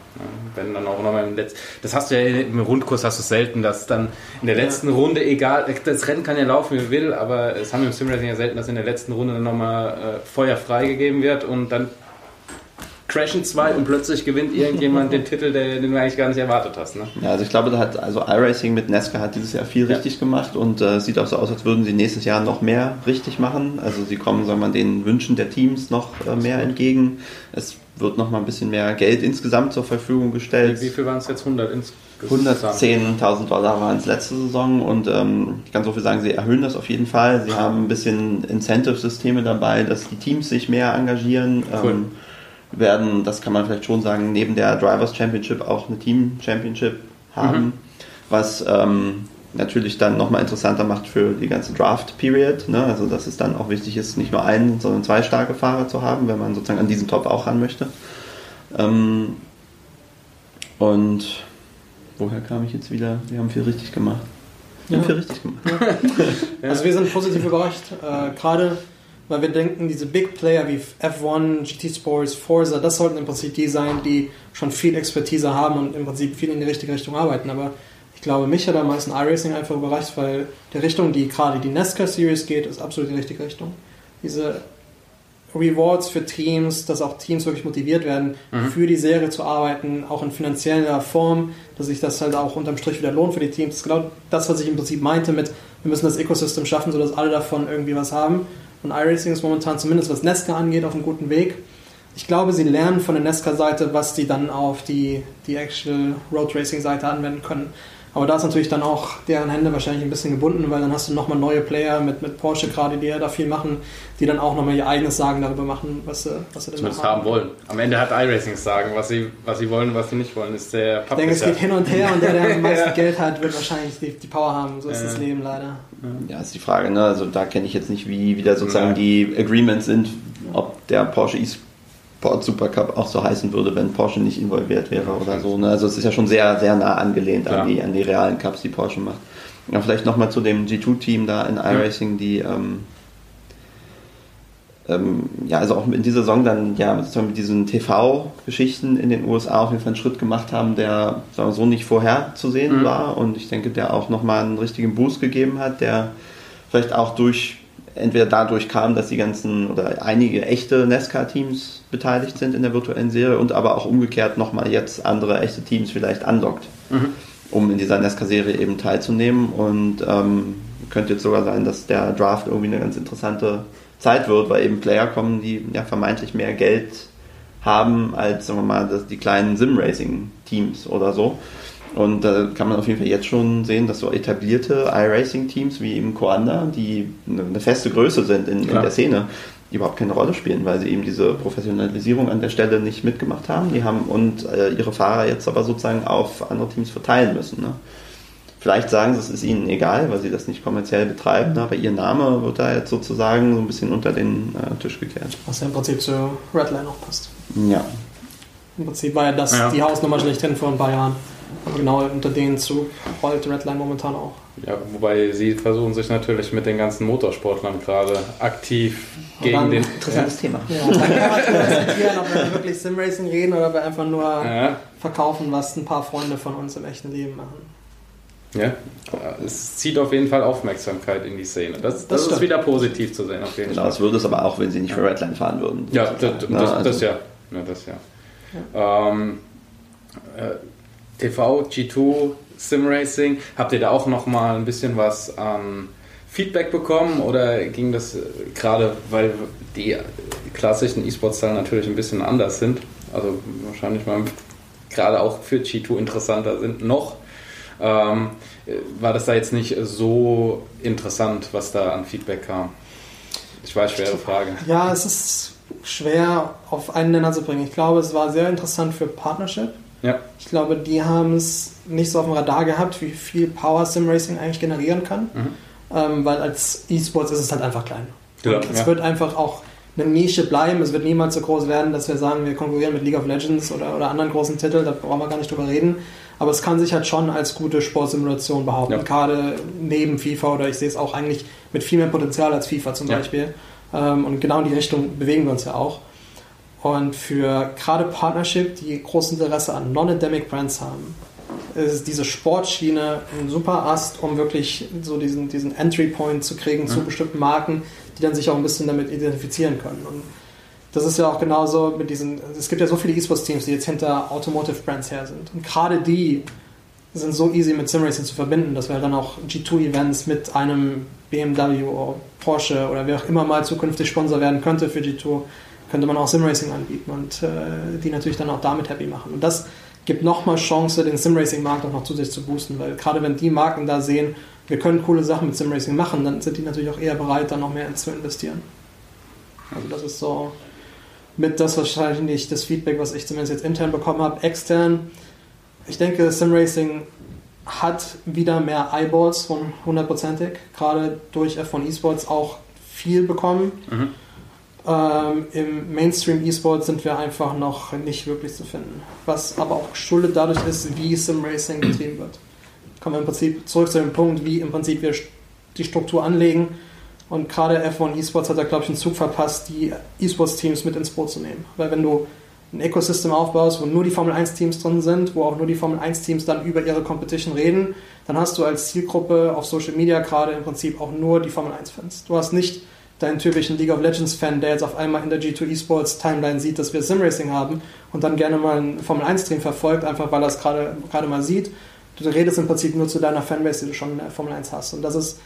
[SPEAKER 1] wenn dann auch nochmal im letzten. Das hast du ja im Rundkurs hast du selten, dass dann in der letzten. Runde, egal, das Rennen kann ja laufen, wie will, aber es haben wir im Simracing ja selten, dass in der letzten Runde dann nochmal äh, Feuer freigegeben wird und dann crashen zwei und plötzlich gewinnt irgendjemand den Titel, den, den, du eigentlich gar nicht erwartet hast. Ne?
[SPEAKER 3] Ja, also ich glaube, da hat also iRacing mit Nesca hat dieses Jahr viel richtig ja. gemacht und äh, sieht auch so aus, als würden sie nächstes Jahr noch mehr richtig machen. Also sie kommen, sagen wir mal, den Wünschen der Teams noch äh, mehr entgegen. Es wird noch mal ein bisschen mehr Geld insgesamt zur Verfügung gestellt.
[SPEAKER 1] Wie, wie viel waren es jetzt? 100 insgesamt?
[SPEAKER 3] 110.000 Dollar waren es letzte Saison und ähm, ich kann so viel sagen, sie erhöhen das auf jeden Fall. Sie haben ein bisschen Incentive-Systeme dabei, dass die Teams sich mehr engagieren. Cool. Ähm, werden, das kann man vielleicht schon sagen, neben der Drivers Championship auch eine Team Championship haben, mhm. was ähm, natürlich dann nochmal interessanter macht für die ganze Draft-Period. Ne? Also dass es dann auch wichtig ist, nicht nur einen, sondern zwei starke Fahrer zu haben, wenn man sozusagen an diesen Top auch ran möchte. Ähm, und woher kam ich jetzt wieder? Wir haben viel richtig gemacht.
[SPEAKER 2] Wir ja. haben viel richtig gemacht. Ja. also wir sind positiv überrascht. Äh, Gerade weil wir denken, diese Big Player wie F1, GT Sports, Forza, das sollten im Prinzip die sein, die schon viel Expertise haben und im Prinzip viel in die richtige Richtung arbeiten. Aber glaube, mich hat am meisten iRacing einfach überrascht, weil die Richtung, die gerade die NASCAR Series geht, ist absolut die richtige Richtung. Diese Rewards für Teams, dass auch Teams wirklich motiviert werden, mhm. für die Serie zu arbeiten, auch in finanzieller Form, dass sich das halt auch unterm Strich wieder lohnt für die Teams. Das ist genau das, was ich im Prinzip meinte mit, wir müssen das Ecosystem schaffen, sodass alle davon irgendwie was haben. Und iRacing ist momentan zumindest was NASCAR angeht auf einem guten Weg. Ich glaube, sie lernen von der NASCAR-Seite, was sie dann auf die, die Actual Road Racing-Seite anwenden können. Aber da ist natürlich dann auch deren Hände wahrscheinlich ein bisschen gebunden, weil dann hast du nochmal neue Player mit, mit Porsche gerade, die ja da viel machen, die dann auch nochmal ihr eigenes Sagen darüber machen, was sie, was sie
[SPEAKER 1] denn haben. haben wollen. Am Ende hat iRacing sagen, was sie, was sie wollen und was sie nicht wollen, ist der
[SPEAKER 2] Pub Ich denke, es geht hin und her und der, der am meisten ja. Geld hat, wird wahrscheinlich die, die Power haben. So ist ja. das Leben leider.
[SPEAKER 3] Ja, ist die Frage. Ne? Also da kenne ich jetzt nicht, wie, wie da sozusagen die Agreements sind, ob der Porsche e Sport Supercup auch so heißen würde, wenn Porsche nicht involviert wäre oder so. Ne? Also es ist ja schon sehr, sehr nah angelehnt an die, an die realen Cups, die Porsche macht. Ja, vielleicht nochmal zu dem G2-Team da in iRacing, die ähm, ähm, ja, also auch in dieser Saison dann ja mit diesen TV-Geschichten in den USA auf jeden Fall einen Schritt gemacht haben, der sagen so nicht vorherzusehen mhm. war und ich denke, der auch nochmal einen richtigen Boost gegeben hat, der vielleicht auch durch entweder dadurch kam, dass die ganzen oder einige echte NASCAR-Teams beteiligt sind in der virtuellen Serie und aber auch umgekehrt nochmal jetzt andere echte Teams vielleicht andockt, mhm. um in dieser NASCAR-Serie eben teilzunehmen. Und ähm, könnte jetzt sogar sein, dass der Draft irgendwie eine ganz interessante Zeit wird, weil eben Player kommen, die ja vermeintlich mehr Geld haben als, sagen wir mal, die kleinen Sim-Racing-Teams oder so. Und da kann man auf jeden Fall jetzt schon sehen, dass so etablierte iRacing-Teams wie im Coanda, die eine feste Größe sind in, in, der Szene, überhaupt keine Rolle spielen, weil sie eben diese Professionalisierung an der Stelle nicht mitgemacht haben. Die haben und äh, ihre Fahrer jetzt aber sozusagen auf andere Teams verteilen müssen. Ne? Vielleicht sagen sie, es ist ihnen egal, weil sie das nicht kommerziell betreiben, aber ihr Name wird da jetzt sozusagen so ein bisschen unter den äh, Tisch gekehrt.
[SPEAKER 2] Was ja im Prinzip zu Redline auch passt.
[SPEAKER 3] Ja.
[SPEAKER 2] Im Prinzip war ja das ja. die Hausnummer schlechthin vor ein paar Jahren. Genau unter denen zu rollt Redline momentan auch.
[SPEAKER 1] Ja, wobei sie versuchen sich natürlich mit den ganzen Motorsportlern gerade aktiv gegen den.
[SPEAKER 3] Interessantes Thema.
[SPEAKER 2] Ja, dann kann man diskutieren, ob wir wirklich Simracing reden oder wir einfach nur ja. verkaufen, was ein paar Freunde von uns im echten Leben machen.
[SPEAKER 1] Ja, es zieht auf jeden Fall Aufmerksamkeit in die Szene. Das, das, das ist wieder positiv zu sehen. Auf jeden
[SPEAKER 3] genau, Fall. das würde es aber auch, wenn sie nicht für Redline fahren würden.
[SPEAKER 1] Ja, das, das, Na, also. das, ja. ja. Das ja. Ja. Ähm, äh, TV, G2, Simracing. Habt ihr da auch noch mal ein bisschen was an Feedback bekommen oder ging das äh, gerade, weil die klassischen E-Sports-Zahlen natürlich ein bisschen anders sind, also wahrscheinlich mal gerade auch für G2 interessanter sind noch, ähm, war das da jetzt nicht so interessant, was da an Feedback kam? Ich weiß, schwere Frage.
[SPEAKER 2] Ja, es ist schwer auf einen Nenner zu bringen. Ich glaube, es war sehr interessant für Partnership
[SPEAKER 1] ja.
[SPEAKER 2] Ich glaube, die haben es nicht so auf dem Radar gehabt, wie viel Power Sim Racing eigentlich generieren kann. Mhm. Ähm, weil als E-Sports ist es halt einfach klein. Ja, es ja. wird einfach auch eine Nische bleiben. Es wird niemals so groß werden, dass wir sagen, wir konkurrieren mit League of Legends oder, oder anderen großen Titeln. Da brauchen wir gar nicht drüber reden. Aber es kann sich halt schon als gute Sportsimulation behaupten. Ja. Gerade neben FIFA oder ich sehe es auch eigentlich mit viel mehr Potenzial als FIFA zum Beispiel. Ähm, und genau in die Richtung bewegen wir uns ja auch. Und für gerade Partnership, die großes Interesse an Non-Endemic Brands haben, ist diese Sportschiene ein super Ast, um wirklich so diesen, diesen Entry-Point zu kriegen mhm. zu bestimmten Marken, die dann sich auch ein bisschen damit identifizieren können. Und das ist ja auch genauso mit diesen, es gibt ja so viele E-Sports-Teams, die jetzt hinter Automotive Brands her sind. Und gerade die sind so easy mit Simracing zu verbinden, dass wir dann auch G2-Events mit einem BMW oder Porsche oder wer auch immer mal zukünftig Sponsor werden könnte für G2 könnte man auch Simracing anbieten und äh, die natürlich dann auch damit happy machen. Und das gibt nochmal Chance, den Simracing-Markt auch noch zusätzlich zu boosten, weil gerade wenn die Marken da sehen, wir können coole Sachen mit Simracing machen, dann sind die natürlich auch eher bereit, da noch mehr zu investieren. Also das ist so mit das wahrscheinlich das Feedback, was ich zumindest jetzt intern bekommen habe. Extern, ich denke, Simracing hat wieder mehr Eyeballs von hundertprozentig, gerade durch F1 Esports auch viel bekommen. Mhm. Ähm, Im Mainstream E-Sport sind wir einfach noch nicht wirklich zu finden. Was aber auch geschuldet dadurch ist, wie Sim Racing betrieben wird. Kommen wir im Prinzip zurück zu dem Punkt, wie im Prinzip wir die Struktur anlegen. Und gerade F1 E-Sports hat da, glaube ich, einen Zug verpasst, die E-Sports-Teams mit ins Boot zu nehmen. Weil wenn du ein Ecosystem aufbaust, wo nur die Formel 1 Teams drin sind, wo auch nur die Formel 1 Teams dann über ihre Competition reden, dann hast du als Zielgruppe auf Social Media gerade im Prinzip auch nur die Formel 1 Fans. Du hast nicht deinen typischen League of Legends Fan, der jetzt auf einmal in der G2 Esports Timeline sieht, dass wir Simracing haben und dann gerne mal einen Formel 1 Stream verfolgt, einfach weil er es gerade gerade mal sieht. Du redest im Prinzip nur zu deiner Fanbase, die du schon in der Formel 1 hast. Und das ist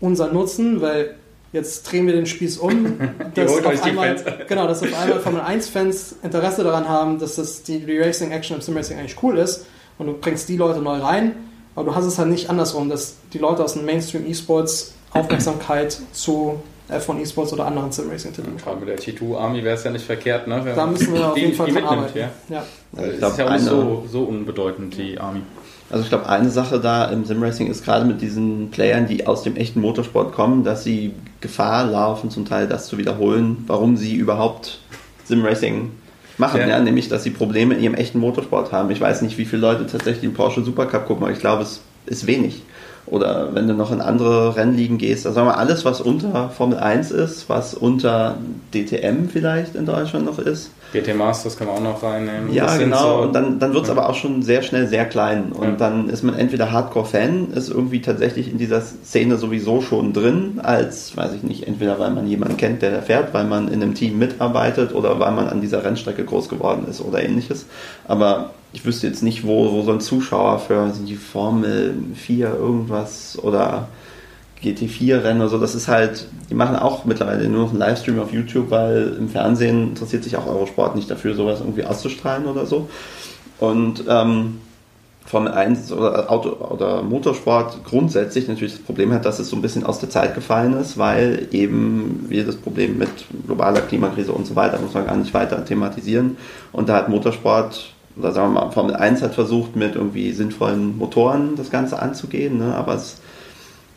[SPEAKER 2] unser Nutzen, weil Jetzt drehen wir den Spieß um, dass auf, einmal, genau, dass auf einmal Formel 1-Fans Interesse daran haben, dass das die, Racing-Action im Simracing eigentlich cool ist und du bringst die Leute neu rein, aber du hast es halt nicht andersrum, dass die Leute aus dem Mainstream-E-Sports Aufmerksamkeit zu F1 E-Sports oder anderen Simracing-Titeln
[SPEAKER 1] bekommen. Gerade mit der T2-Army wäre es ja nicht verkehrt, ne?
[SPEAKER 2] Wenn da müssen wir auf jeden Fall dran arbeiten. Ja.
[SPEAKER 1] Ja. Also das ist ja auch so, so unbedeutend, die Army.
[SPEAKER 3] Also ich glaube, eine Sache da im Simracing ist gerade mit diesen Playern, die aus dem echten Motorsport kommen, dass sie Gefahr laufen, zum Teil das zu wiederholen, warum sie überhaupt Simracing machen. Ja. ja. nämlich, dass sie Probleme in ihrem echten Motorsport haben. Ich weiß nicht, wie viele Leute tatsächlich den Porsche Supercup gucken, aber ich glaube, es ist wenig. Oder wenn du noch in andere Rennligen gehst, also sagen wir alles, was unter Formel 1 ist, was unter DTM vielleicht in Deutschland noch ist,
[SPEAKER 1] GT Masters kann man auch noch reinnehmen.
[SPEAKER 3] Ja, genau. So und dann, dann wird es ja. aber auch schon sehr schnell sehr klein. Und ja. dann ist man entweder Hardcore-Fan, ist irgendwie tatsächlich in dieser Szene sowieso schon drin, als, weiß ich nicht, entweder weil man jemanden kennt, der da fährt, weil man in einem Team mitarbeitet oder weil man an dieser Rennstrecke groß geworden ist oder ähnliches. Aber ich wüsste jetzt nicht, wo, wo so ein Zuschauer für die Formel 4 irgendwas oder GT4-Rennen oder so, das ist halt, die machen auch mittlerweile nur noch einen Livestream auf YouTube, weil im Fernsehen interessiert sich auch Eurosport nicht dafür, sowas irgendwie auszustrahlen oder so. Und ähm, Formel 1 oder Auto oder Motorsport grundsätzlich natürlich das Problem hat, dass es so ein bisschen aus der Zeit gefallen ist, weil eben wir das Problem mit globaler Klimakrise und so weiter, muss man gar nicht weiter thematisieren. Und da hat Motorsport, oder sagen wir mal, Formel 1 hat versucht, mit irgendwie sinnvollen Motoren das Ganze anzugehen, ne? aber es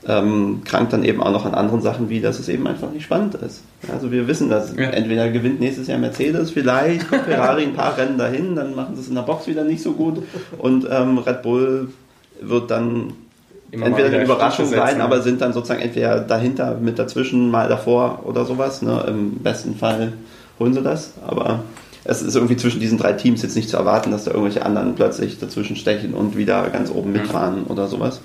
[SPEAKER 3] ähm, krankt dann eben auch noch an anderen Sachen wie, dass es eben einfach nicht spannend ist. Also wir wissen, dass ja. entweder gewinnt nächstes Jahr Mercedes, vielleicht kommt Ferrari ein paar Rennen dahin, dann machen sie es in der Box wieder nicht so gut und ähm, Red Bull wird dann Immer entweder eine Überraschung sein, aber sind dann sozusagen entweder dahinter, mit dazwischen, mal davor oder sowas. Ne? Im besten Fall holen sie das, aber es ist irgendwie zwischen diesen drei Teams jetzt nicht zu erwarten, dass da irgendwelche anderen plötzlich dazwischen stechen und wieder ganz oben mitfahren mhm. oder sowas.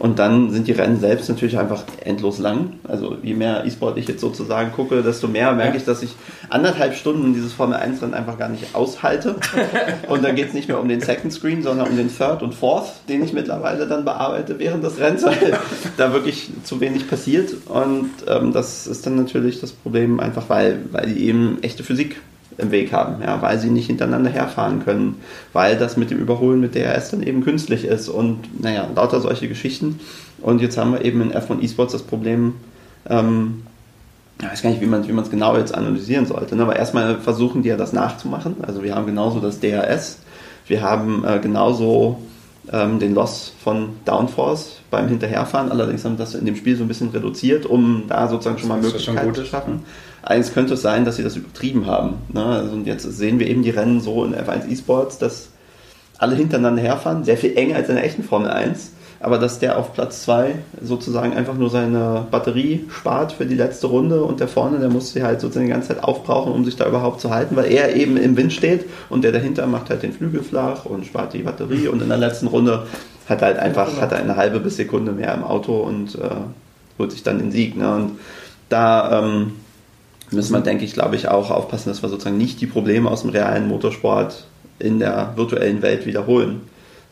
[SPEAKER 3] Und dann sind die Rennen selbst natürlich einfach endlos lang. Also je mehr E-Sport ich jetzt sozusagen gucke, desto mehr merke ich, dass ich anderthalb Stunden dieses Formel 1 Rennen einfach gar nicht aushalte. Und dann geht es nicht mehr um den Second Screen, sondern um den Third und Fourth, den ich mittlerweile dann bearbeite während des Rennens, weil da wirklich zu wenig passiert. Und ähm, das ist dann natürlich das Problem, einfach weil, weil die eben echte Physik im Weg haben, ja, weil sie nicht hintereinander herfahren können, weil das mit dem Überholen mit DRS dann eben künstlich ist und naja, lauter solche Geschichten. Und jetzt haben wir eben in F1 Esports das Problem, ähm, ich weiß gar nicht, wie man wie es genau jetzt analysieren sollte, ne? aber erstmal versuchen die ja das nachzumachen. Also wir haben genauso das DRS, wir haben äh, genauso ähm, den Loss von Downforce beim Hinterherfahren. Allerdings haben wir das in dem Spiel so ein bisschen reduziert, um da sozusagen schon mal Möglichkeiten zu schaffen. Eins könnte es sein, dass sie das übertrieben haben. Ne? Also und jetzt sehen wir eben die Rennen so in F1 Esports, dass alle hintereinander herfahren, sehr viel enger als in der echten Formel 1 aber dass der auf Platz 2 sozusagen einfach nur seine Batterie spart für die letzte Runde und der vorne, der muss sie halt sozusagen die ganze Zeit aufbrauchen, um sich da überhaupt zu halten, weil er eben im Wind steht und der dahinter macht halt den Flügel flach und spart die Batterie und in der letzten Runde hat er halt einfach hat er eine halbe bis Sekunde mehr im Auto und äh, holt sich dann den Sieg. Ne? Und da ähm, müssen wir, denke ich, glaube ich, auch aufpassen, dass wir sozusagen nicht die Probleme aus dem realen Motorsport in der virtuellen Welt wiederholen,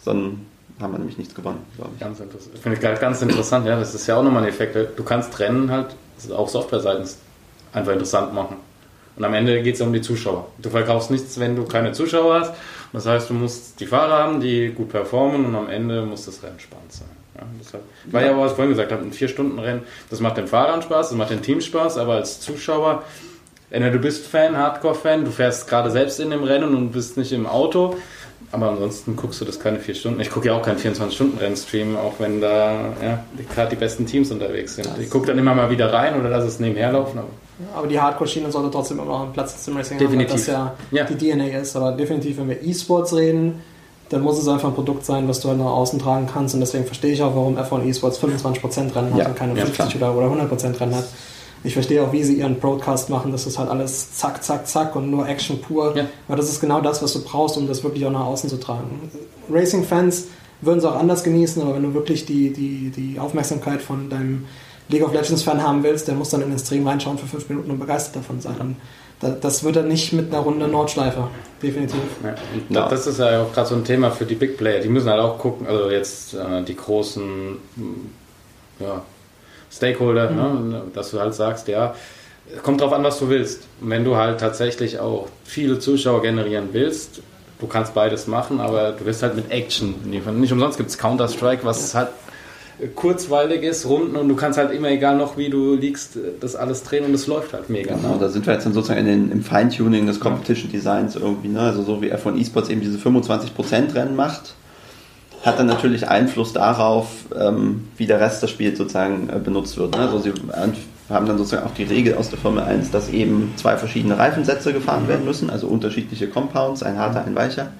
[SPEAKER 3] sondern haben wir nämlich nichts gewonnen, glaube ich.
[SPEAKER 1] Ganz interessant. Finde ich ganz interessant, ja. Das ist ja auch nochmal ein Effekt. Du kannst Rennen halt, auch Software-seitens, einfach interessant machen. Und am Ende geht es um die Zuschauer. Du verkaufst nichts, wenn du keine Zuschauer hast. Das heißt, du musst die Fahrer haben, die gut performen und am Ende muss das Rennen spannend sein. Ja, deshalb, weil ja, was ich vorhin gesagt habe, ein Vier-Stunden-Rennen, das macht den Fahrern Spaß, das macht den Team Spaß, aber als Zuschauer, entweder du bist Fan, Hardcore-Fan, du fährst gerade selbst in dem Rennen und bist nicht im Auto, aber ansonsten guckst du das keine vier Stunden. Ich gucke ja auch keinen 24-Stunden-Rennstream, auch wenn da ja, gerade die besten Teams unterwegs sind. Ich gucke dann immer mal wieder rein oder lass es nebenher laufen.
[SPEAKER 2] Aber, aber die Hardcore-Schiene sollte trotzdem immer noch einen Platz im Racing haben, weil das ja, ja, die DNA ist. Aber definitiv, wenn wir E-Sports reden, dann muss es einfach ein Produkt sein, was du halt nach außen tragen kannst. Und deswegen verstehe ich auch, warum F1 E-Sports 25% Rennen hat ja, und keine 50 oder, oder 100% Rennen hat. Ich verstehe auch, wie sie ihren Broadcast machen, das ist halt alles zack, zack, zack und nur Action pur. Ja. Aber das ist genau das, was du brauchst, um das wirklich auch nach außen zu tragen. Racing-Fans würden es auch anders genießen, aber wenn du wirklich die, die, die Aufmerksamkeit von deinem League of Legends-Fan haben willst, der muss dann in den Stream reinschauen für fünf Minuten und begeistert davon sein. Das wird dann nicht mit einer Runde Nordschleifer, definitiv.
[SPEAKER 1] Ja, das ist ja auch gerade so ein Thema für die Big Player. Die müssen halt auch gucken, also jetzt äh, die großen ja, Stakeholder, mhm. ne, dass du halt sagst, ja, kommt drauf an, was du willst. Und wenn du halt tatsächlich auch viele Zuschauer generieren willst, du kannst beides machen, aber du wirst halt mit Action liefern. Nicht umsonst gibt es Counter-Strike, was halt kurzweilig ist, Runden und du kannst halt immer, egal noch wie du liegst, das alles drehen und es läuft halt mega.
[SPEAKER 3] Genau, ne? da sind wir jetzt dann sozusagen in den, im Feintuning des Competition Designs irgendwie, ne? also so wie er von E-Sports eben diese 25% Rennen macht, hat dann natürlich Einfluss darauf, ähm, wie der Rest des Spiels sozusagen äh, benutzt wird. Ne? Also sie haben dann sozusagen auch die Regel aus der Formel 1, dass eben zwei verschiedene Reifensätze gefahren werden müssen, also unterschiedliche Compounds, ein harter, ein weicher.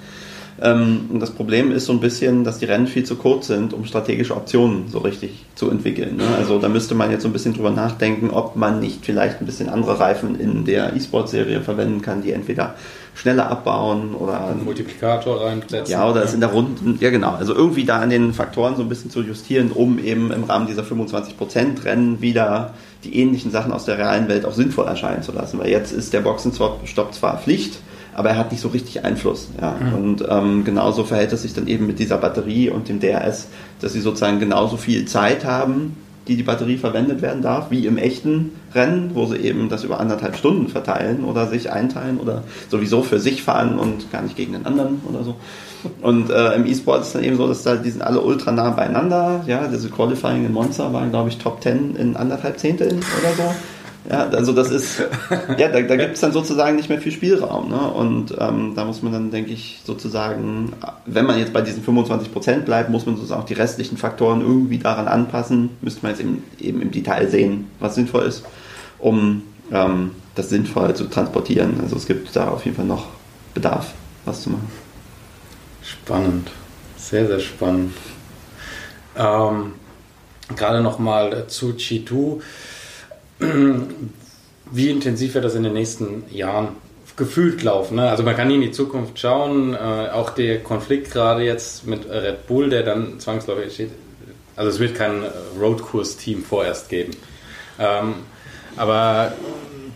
[SPEAKER 3] Ähm, und das Problem ist so ein bisschen, dass die Rennen viel zu kurz sind, um strategische Optionen so richtig zu entwickeln. Ne? Also da müsste man jetzt so ein bisschen drüber nachdenken, ob man nicht vielleicht ein bisschen andere Reifen in der E-Sport-Serie verwenden kann, die entweder schneller abbauen oder
[SPEAKER 1] einen Multiplikator reinsetzen.
[SPEAKER 3] Ja, oder es in der Runde, ja genau, also irgendwie da an den Faktoren so ein bisschen zu justieren, um eben im Rahmen dieser 25% Rennen wieder die ähnlichen Sachen aus der realen Welt auch sinnvoll erscheinen zu lassen. Weil jetzt ist der Boxenstopp zwar Pflicht, aber er hat nicht so richtig Einfluss. Ja. Mhm. Und ähm, genauso verhält es sich dann eben mit dieser Batterie und dem DRS, dass sie sozusagen genauso viel Zeit haben, die die Batterie verwendet werden darf, wie im echten Rennen, wo sie eben das über anderthalb Stunden verteilen oder sich einteilen oder sowieso für sich fahren und gar nicht gegen den anderen oder so. Und äh, im E-Sport ist es dann eben so, dass da, die sind alle ultra nah beieinander. Ja, diese Qualifying in Monster waren, glaube ich, Top 10 in anderthalb Zehnteln oder so. Ja, also das ist, ja, da, da gibt es dann sozusagen nicht mehr viel Spielraum. Ne? Und ähm, da muss man dann, denke ich, sozusagen, wenn man jetzt bei diesen 25 Prozent bleibt, muss man sozusagen auch die restlichen Faktoren irgendwie daran anpassen. Müsste man jetzt eben, eben im Detail sehen, was sinnvoll ist, um ähm, das sinnvoll zu transportieren. Also es gibt da auf jeden Fall noch Bedarf, was zu machen.
[SPEAKER 1] Spannend, sehr, sehr spannend. Ähm, Gerade nochmal zu G2 wie intensiv wird das in den nächsten Jahren gefühlt laufen. Ne? Also man kann nie in die Zukunft schauen. Äh, auch der Konflikt gerade jetzt mit Red Bull, der dann zwangsläufig steht. Also es wird kein Roadkurs-Team vorerst geben. Ähm, aber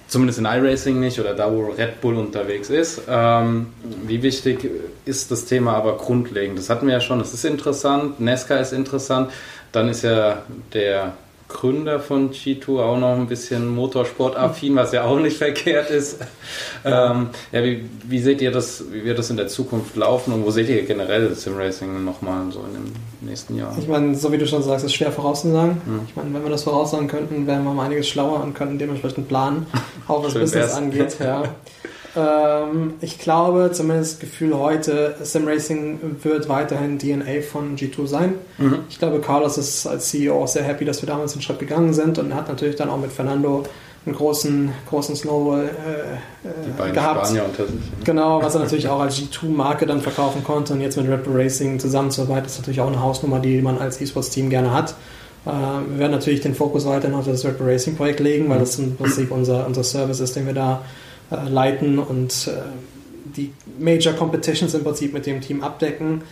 [SPEAKER 1] zumindest in iRacing nicht oder da, wo Red Bull unterwegs ist. Ähm, wie wichtig ist das Thema aber grundlegend? Das hatten wir ja schon. Es ist interessant. Nesca ist interessant. Dann ist ja der Gründer von G2 auch noch ein bisschen motorsportaffin, was ja auch nicht verkehrt ist. Ähm, ja, wie, wie, seht ihr das, wie wird das in der Zukunft laufen und wo seht ihr generell das Simracing nochmal so in den nächsten Jahren?
[SPEAKER 2] Ich meine, so wie du schon sagst, ist schwer vorauszusagen. Hm. Ich meine, wenn wir das voraussagen könnten, wären wir mal einiges schlauer und könnten dementsprechend planen, auch was Business wär's. angeht. Ja. Ähm, ich glaube, zumindest Gefühl heute, Sim Racing wird weiterhin DNA von G2 sein. Mhm. Ich glaube, Carlos ist als CEO auch sehr happy, dass wir damals den Schritt gegangen sind und hat natürlich dann auch mit Fernando einen großen, großen Snowball äh, äh, gehabt. Spanier unter sich. Genau, was er natürlich auch als G2-Marke dann verkaufen konnte und jetzt mit Red Bull Racing zusammenzuarbeiten, ist natürlich auch eine Hausnummer, die man als E-Sports-Team gerne hat. Äh, wir werden natürlich den Fokus weiterhin auf das Red Bull Racing Projekt legen, weil das im Prinzip unser, unser Service ist, den wir da äh, leiten und äh, die Major Competitions im Prinzip mit dem Team abdecken.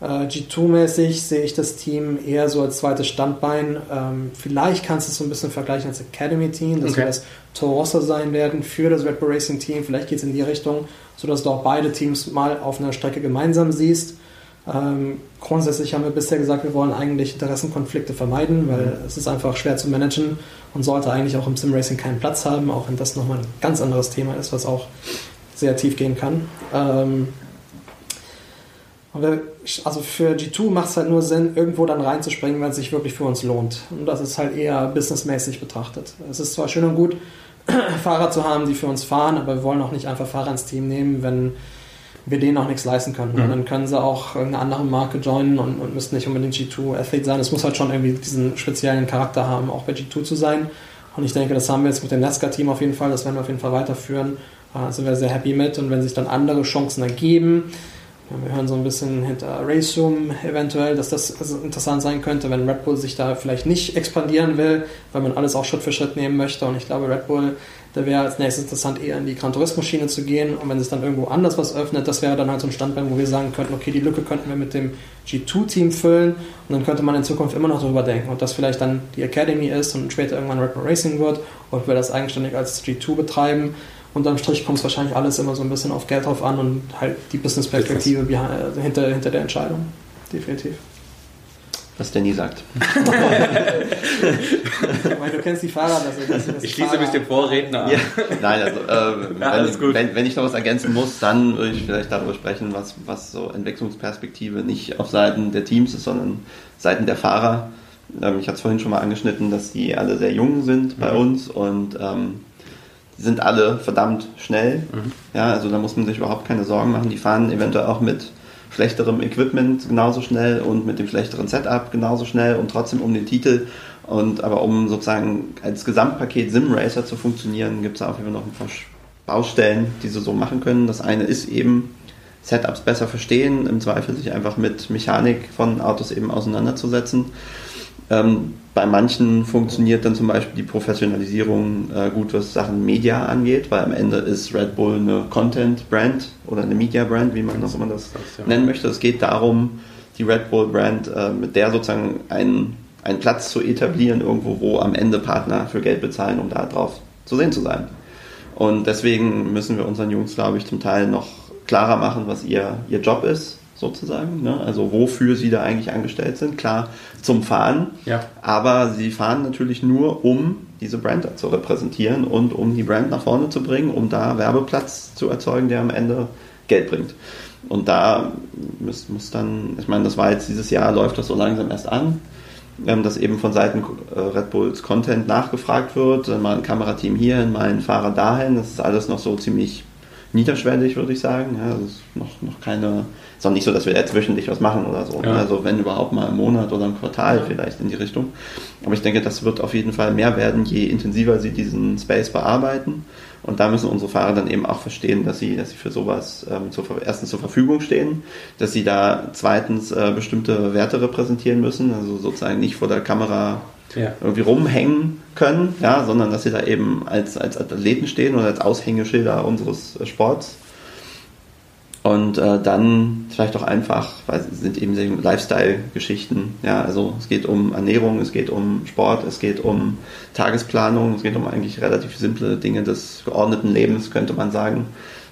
[SPEAKER 2] Äh, G2-mäßig sehe ich das Team eher so als zweites Standbein. Ähm, vielleicht kannst du es so ein bisschen vergleichen als Academy-Team, dass okay. wir das Torossa sein werden für das Red Bull Racing Team. Vielleicht geht es in die Richtung, sodass du auch beide Teams mal auf einer Strecke gemeinsam siehst. Ähm, grundsätzlich haben wir bisher gesagt, wir wollen eigentlich Interessenkonflikte vermeiden, weil mhm. es ist einfach schwer zu managen und sollte eigentlich auch im Simracing keinen Platz haben, auch wenn das nochmal ein ganz anderes Thema ist, was auch sehr tief gehen kann. Ähm, wir, also für G2 macht es halt nur Sinn, irgendwo dann reinzuspringen, wenn es sich wirklich für uns lohnt. Und das ist halt eher businessmäßig betrachtet. Es ist zwar schön und gut, Fahrer zu haben, die für uns fahren, aber wir wollen auch nicht einfach Fahrer ins Team nehmen, wenn wir denen auch nichts leisten können. Mhm. dann können sie auch irgendeine andere Marke joinen und, und müssen nicht unbedingt G2-Athlet sein. Es muss halt schon irgendwie diesen speziellen Charakter haben, auch bei G2 zu sein. Und ich denke, das haben wir jetzt mit dem Nesca-Team auf jeden Fall, das werden wir auf jeden Fall weiterführen. Da sind wir sehr happy mit. Und wenn sich dann andere Chancen ergeben, wir hören so ein bisschen hinter Race Room eventuell, dass das also interessant sein könnte, wenn Red Bull sich da vielleicht nicht expandieren will, weil man alles auch Schritt für Schritt nehmen möchte. Und ich glaube, Red Bull, da wäre als nächstes interessant, eher in die Gran Turismo-Schiene zu gehen. Und wenn es dann irgendwo anders was öffnet, das wäre dann halt so ein Standbein, wo wir sagen könnten, okay, die Lücke könnten wir mit dem G2-Team füllen. Und dann könnte man in Zukunft immer noch darüber denken, ob das vielleicht dann die Academy ist und später irgendwann Red Bull Racing wird, ob wir das eigenständig als G2 betreiben unterm Strich kommt es wahrscheinlich alles immer so ein bisschen auf Geld drauf an und halt die Business-Perspektive Business. hinter, hinter der Entscheidung. Definitiv.
[SPEAKER 3] Was Danny sagt.
[SPEAKER 2] Weil du kennst die Fahrer. Also
[SPEAKER 1] ich schließe mich dem Vorredner an.
[SPEAKER 3] Ja. Nein, also äh, ja, wenn, wenn, wenn, ich noch was ergänzen muss, dann würde ich vielleicht darüber sprechen, was, was so Entwicklungsperspektive nicht auf Seiten der Teams ist, sondern Seiten der Fahrer. Ähm, ich hatte es vorhin schon mal angeschnitten, dass die alle sehr jung sind bei mhm. uns und ähm, sind alle verdammt schnell. Mhm. Ja, also da muss man sich überhaupt keine Sorgen machen. Die fahren eventuell auch mit schlechterem Equipment genauso schnell und mit dem schlechteren Setup genauso schnell und trotzdem um den Titel. Und aber um sozusagen als Gesamtpaket Sim-Racer zu funktionieren, gibt es auch immer noch ein paar Baustellen, die sie so machen können. Das eine ist eben Setups besser verstehen, im Zweifel sich einfach mit Mechanik von Autos eben auseinanderzusetzen. Ähm, bei manchen funktioniert dann zum Beispiel die Professionalisierung äh, gut, was Sachen Media angeht, weil am Ende ist Red Bull eine Content-Brand oder eine Media-Brand, wie man auch immer das nennen möchte. Es geht darum, die Red Bull-Brand äh, mit der sozusagen einen, einen Platz zu etablieren, irgendwo, wo am Ende Partner für Geld bezahlen, um da drauf zu sehen zu sein. Und deswegen müssen wir unseren Jungs, glaube ich, zum Teil noch klarer machen, was ihr, ihr Job ist sozusagen. Ne? Also wofür sie da eigentlich angestellt sind. Klar, zum Fahren. Ja. Aber sie fahren natürlich nur, um diese Brand zu repräsentieren und um die Brand nach vorne zu bringen, um da Werbeplatz zu erzeugen, der am Ende Geld bringt. Und da muss, muss dann, ich meine, das war jetzt dieses Jahr, läuft das so langsam erst an, ähm, dass eben von Seiten äh, Red Bulls Content nachgefragt wird, mal ein Kamerateam hier, mal ein Fahrer dahin. Das ist alles noch so ziemlich niederschwellig, würde ich sagen. Ja, das ist noch, noch keine ist auch nicht so, dass wir jetzt wöchentlich was machen oder so. Ja. Also wenn überhaupt mal im Monat oder im Quartal vielleicht in die Richtung. Aber ich denke, das wird auf jeden Fall mehr werden, je intensiver sie diesen Space bearbeiten. Und da müssen unsere Fahrer dann eben auch verstehen, dass sie, dass sie für sowas ähm, zur, erstens zur Verfügung stehen, dass sie da zweitens äh, bestimmte Werte repräsentieren müssen, also sozusagen nicht vor der Kamera ja. irgendwie rumhängen können, ja, sondern dass sie da eben als, als Athleten stehen oder als Aushängeschilder unseres Sports und äh, dann vielleicht auch einfach, weil es sind eben Lifestyle-Geschichten. Ja, also es geht um Ernährung, es geht um Sport, es geht um Tagesplanung, es geht um eigentlich relativ simple Dinge des geordneten Lebens, könnte man sagen,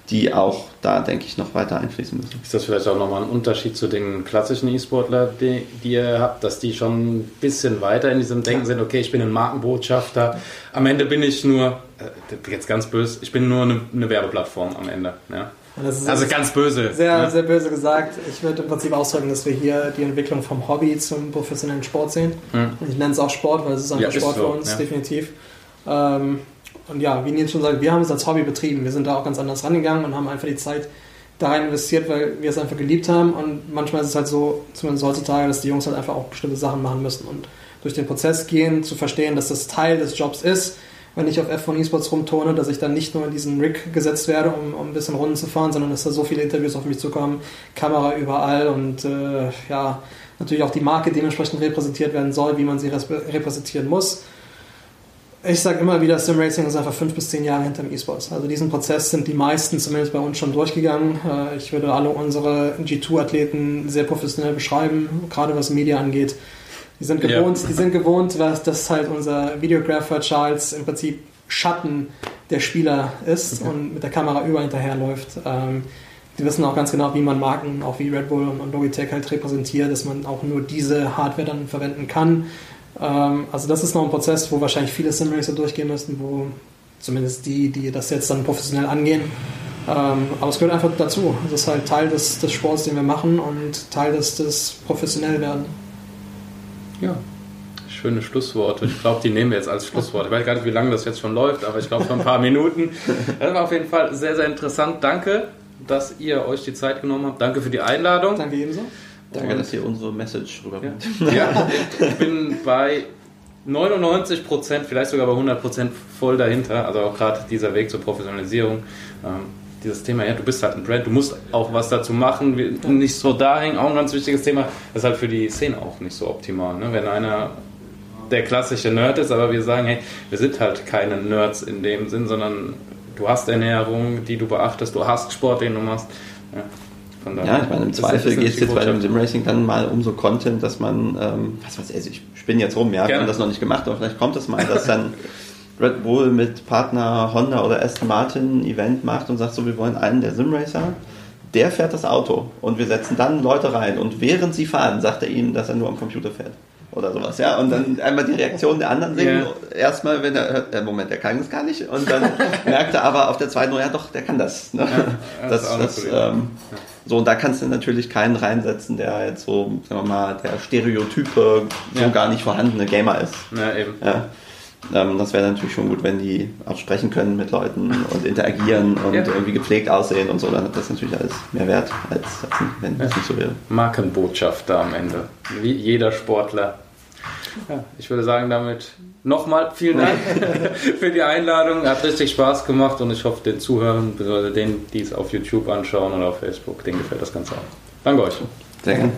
[SPEAKER 3] die auch da, denke ich, noch weiter einfließen müssen.
[SPEAKER 1] Ist das vielleicht auch nochmal ein Unterschied zu den klassischen E-Sportler, die, die, ihr habt, dass die schon ein bisschen weiter in diesem Denken sind, okay, ich bin ein Markenbotschafter, am Ende bin ich nur, äh, jetzt ganz böse, ich bin nur eine, eine Werbeplattform am Ende. Ja? also ganz böse.
[SPEAKER 2] Sehr, ne? sehr böse gesagt. Ich würde im Prinzip ausdrücken, dass wir hier die Entwicklung vom Hobby zum professionellen Sport sehen. Mhm. Ich nenne es auch Sport, weil es ist einfach ja, Sport ist so, für uns, ja. definitiv. Ähm, und ja, wie Nils schon sagt, wir haben es als Hobby betrieben. Wir sind da auch ganz anders rangegangen und haben einfach die Zeit da rein investiert, weil wir es einfach geliebt haben. Und manchmal ist es halt so, zumindest heutzutage, dass die Jungs halt einfach auch bestimmte Sachen machen müssen und durch den Prozess gehen, zu verstehen, dass das Teil des Jobs ist wenn ich auf F1 Esports rumtone, dass ich dann nicht nur in diesen Rig gesetzt werde, um, um ein bisschen Runden zu fahren, sondern dass da so viele Interviews auf mich zukommen, Kamera überall und äh, ja, natürlich auch die Marke dementsprechend repräsentiert werden soll, wie man sie repräsentieren muss. Ich sage immer wieder, Sim Racing ist einfach fünf bis zehn Jahre hinter dem E-Sports. Also diesen Prozess sind die meisten zumindest bei uns schon durchgegangen. Äh, ich würde alle unsere G2-Athleten sehr professionell beschreiben, gerade was Media angeht. Die sind gewohnt, ja. die sind gewohnt, dass das halt unser Videographer Charles im Prinzip Schatten der Spieler ist okay. und mit der Kamera über hinterherläuft. Ähm, die wissen auch ganz genau, wie man Marken, auch wie Red Bull und, Logitech halt repräsentiert, dass man auch nur diese Hardware dann verwenden kann. Ähm, also das ist noch ein Prozess, wo wahrscheinlich viele Simracer durchgehen müssen, wo zumindest die, die das jetzt dann professionell angehen. Ähm, aber es gehört einfach dazu. Das ist halt Teil des, des Sports, den wir machen und Teil des, des professionell werden.
[SPEAKER 1] Ja, schöne Schlussworte. Ich glaube, die nehmen wir jetzt als Schlusswort. Ich weiß gar nicht, wie lange das jetzt schon läuft, aber ich glaube schon ein paar Minuten. Das war auf jeden Fall sehr, sehr interessant. Danke, dass ihr euch die Zeit genommen habt. Danke für die Einladung.
[SPEAKER 2] Danke ebenso.
[SPEAKER 3] Danke, dass ihr unsere Message
[SPEAKER 1] rüberbringt. Ja, ja ich bin bei 99 Prozent, vielleicht sogar bei 100 Prozent voll dahinter. Also auch gerade dieser Weg zur Professionalisierung. Ähm, dieses Thema, ja, du bist halt ein Brand, du musst auch was dazu machen, wir, nicht so da hängen, auch ein ganz wichtiges Thema. Das ist halt für die Szene auch nicht so optimal. Ne? Wenn einer der klassische Nerd ist, aber wir sagen, hey, wir sind halt keine Nerds in dem Sinn, sondern du hast Ernährung, die du beachtest, du hast Sport, den du machst. Ja.
[SPEAKER 3] Ja, ich meine, im Zweifel geht es jetzt bei dem Simracing dann mal um so Content, dass man, ähm, was weiß ich, also ich spinne jetzt rum, ja, ich habe das noch nicht gemacht, aber vielleicht kommt es mal, dass dann Red Bull mit Partner Honda oder Aston Martin ein Event macht und sagt so, wir wollen einen der Simracer, der fährt das Auto und wir setzen dann Leute rein und während sie fahren, sagt er ihnen, dass er nur am Computer fährt oder sowas, ja. Und dann einmal die Reaktion der anderen sehen. Yeah. Erstmal, wenn er hört, äh, Moment, der kann das gar nicht. Und dann merkt er aber auf der zweiten, ja doch, der kann das. Ne? Ja, das, das, das ähm, so, und da kannst du natürlich keinen reinsetzen, der jetzt so, sagen wir mal, der Stereotype ja. so gar nicht vorhandene Gamer ist.
[SPEAKER 1] Ja, eben.
[SPEAKER 3] Ja. Ähm, das wäre natürlich schon gut, wenn die auch sprechen können mit Leuten und interagieren und ja. irgendwie gepflegt aussehen und so. Dann hat das natürlich alles mehr Wert, als, als wenn das nicht so wäre.
[SPEAKER 1] Markenbotschafter am Ende. Wie jeder Sportler. Ja, ich würde sagen, damit nochmal vielen Dank für die Einladung. Hat richtig Spaß gemacht und ich hoffe, den Zuhörern, denen, die es auf YouTube anschauen oder auf Facebook, denen gefällt das Ganze auch. Danke euch.
[SPEAKER 3] Sehr gerne.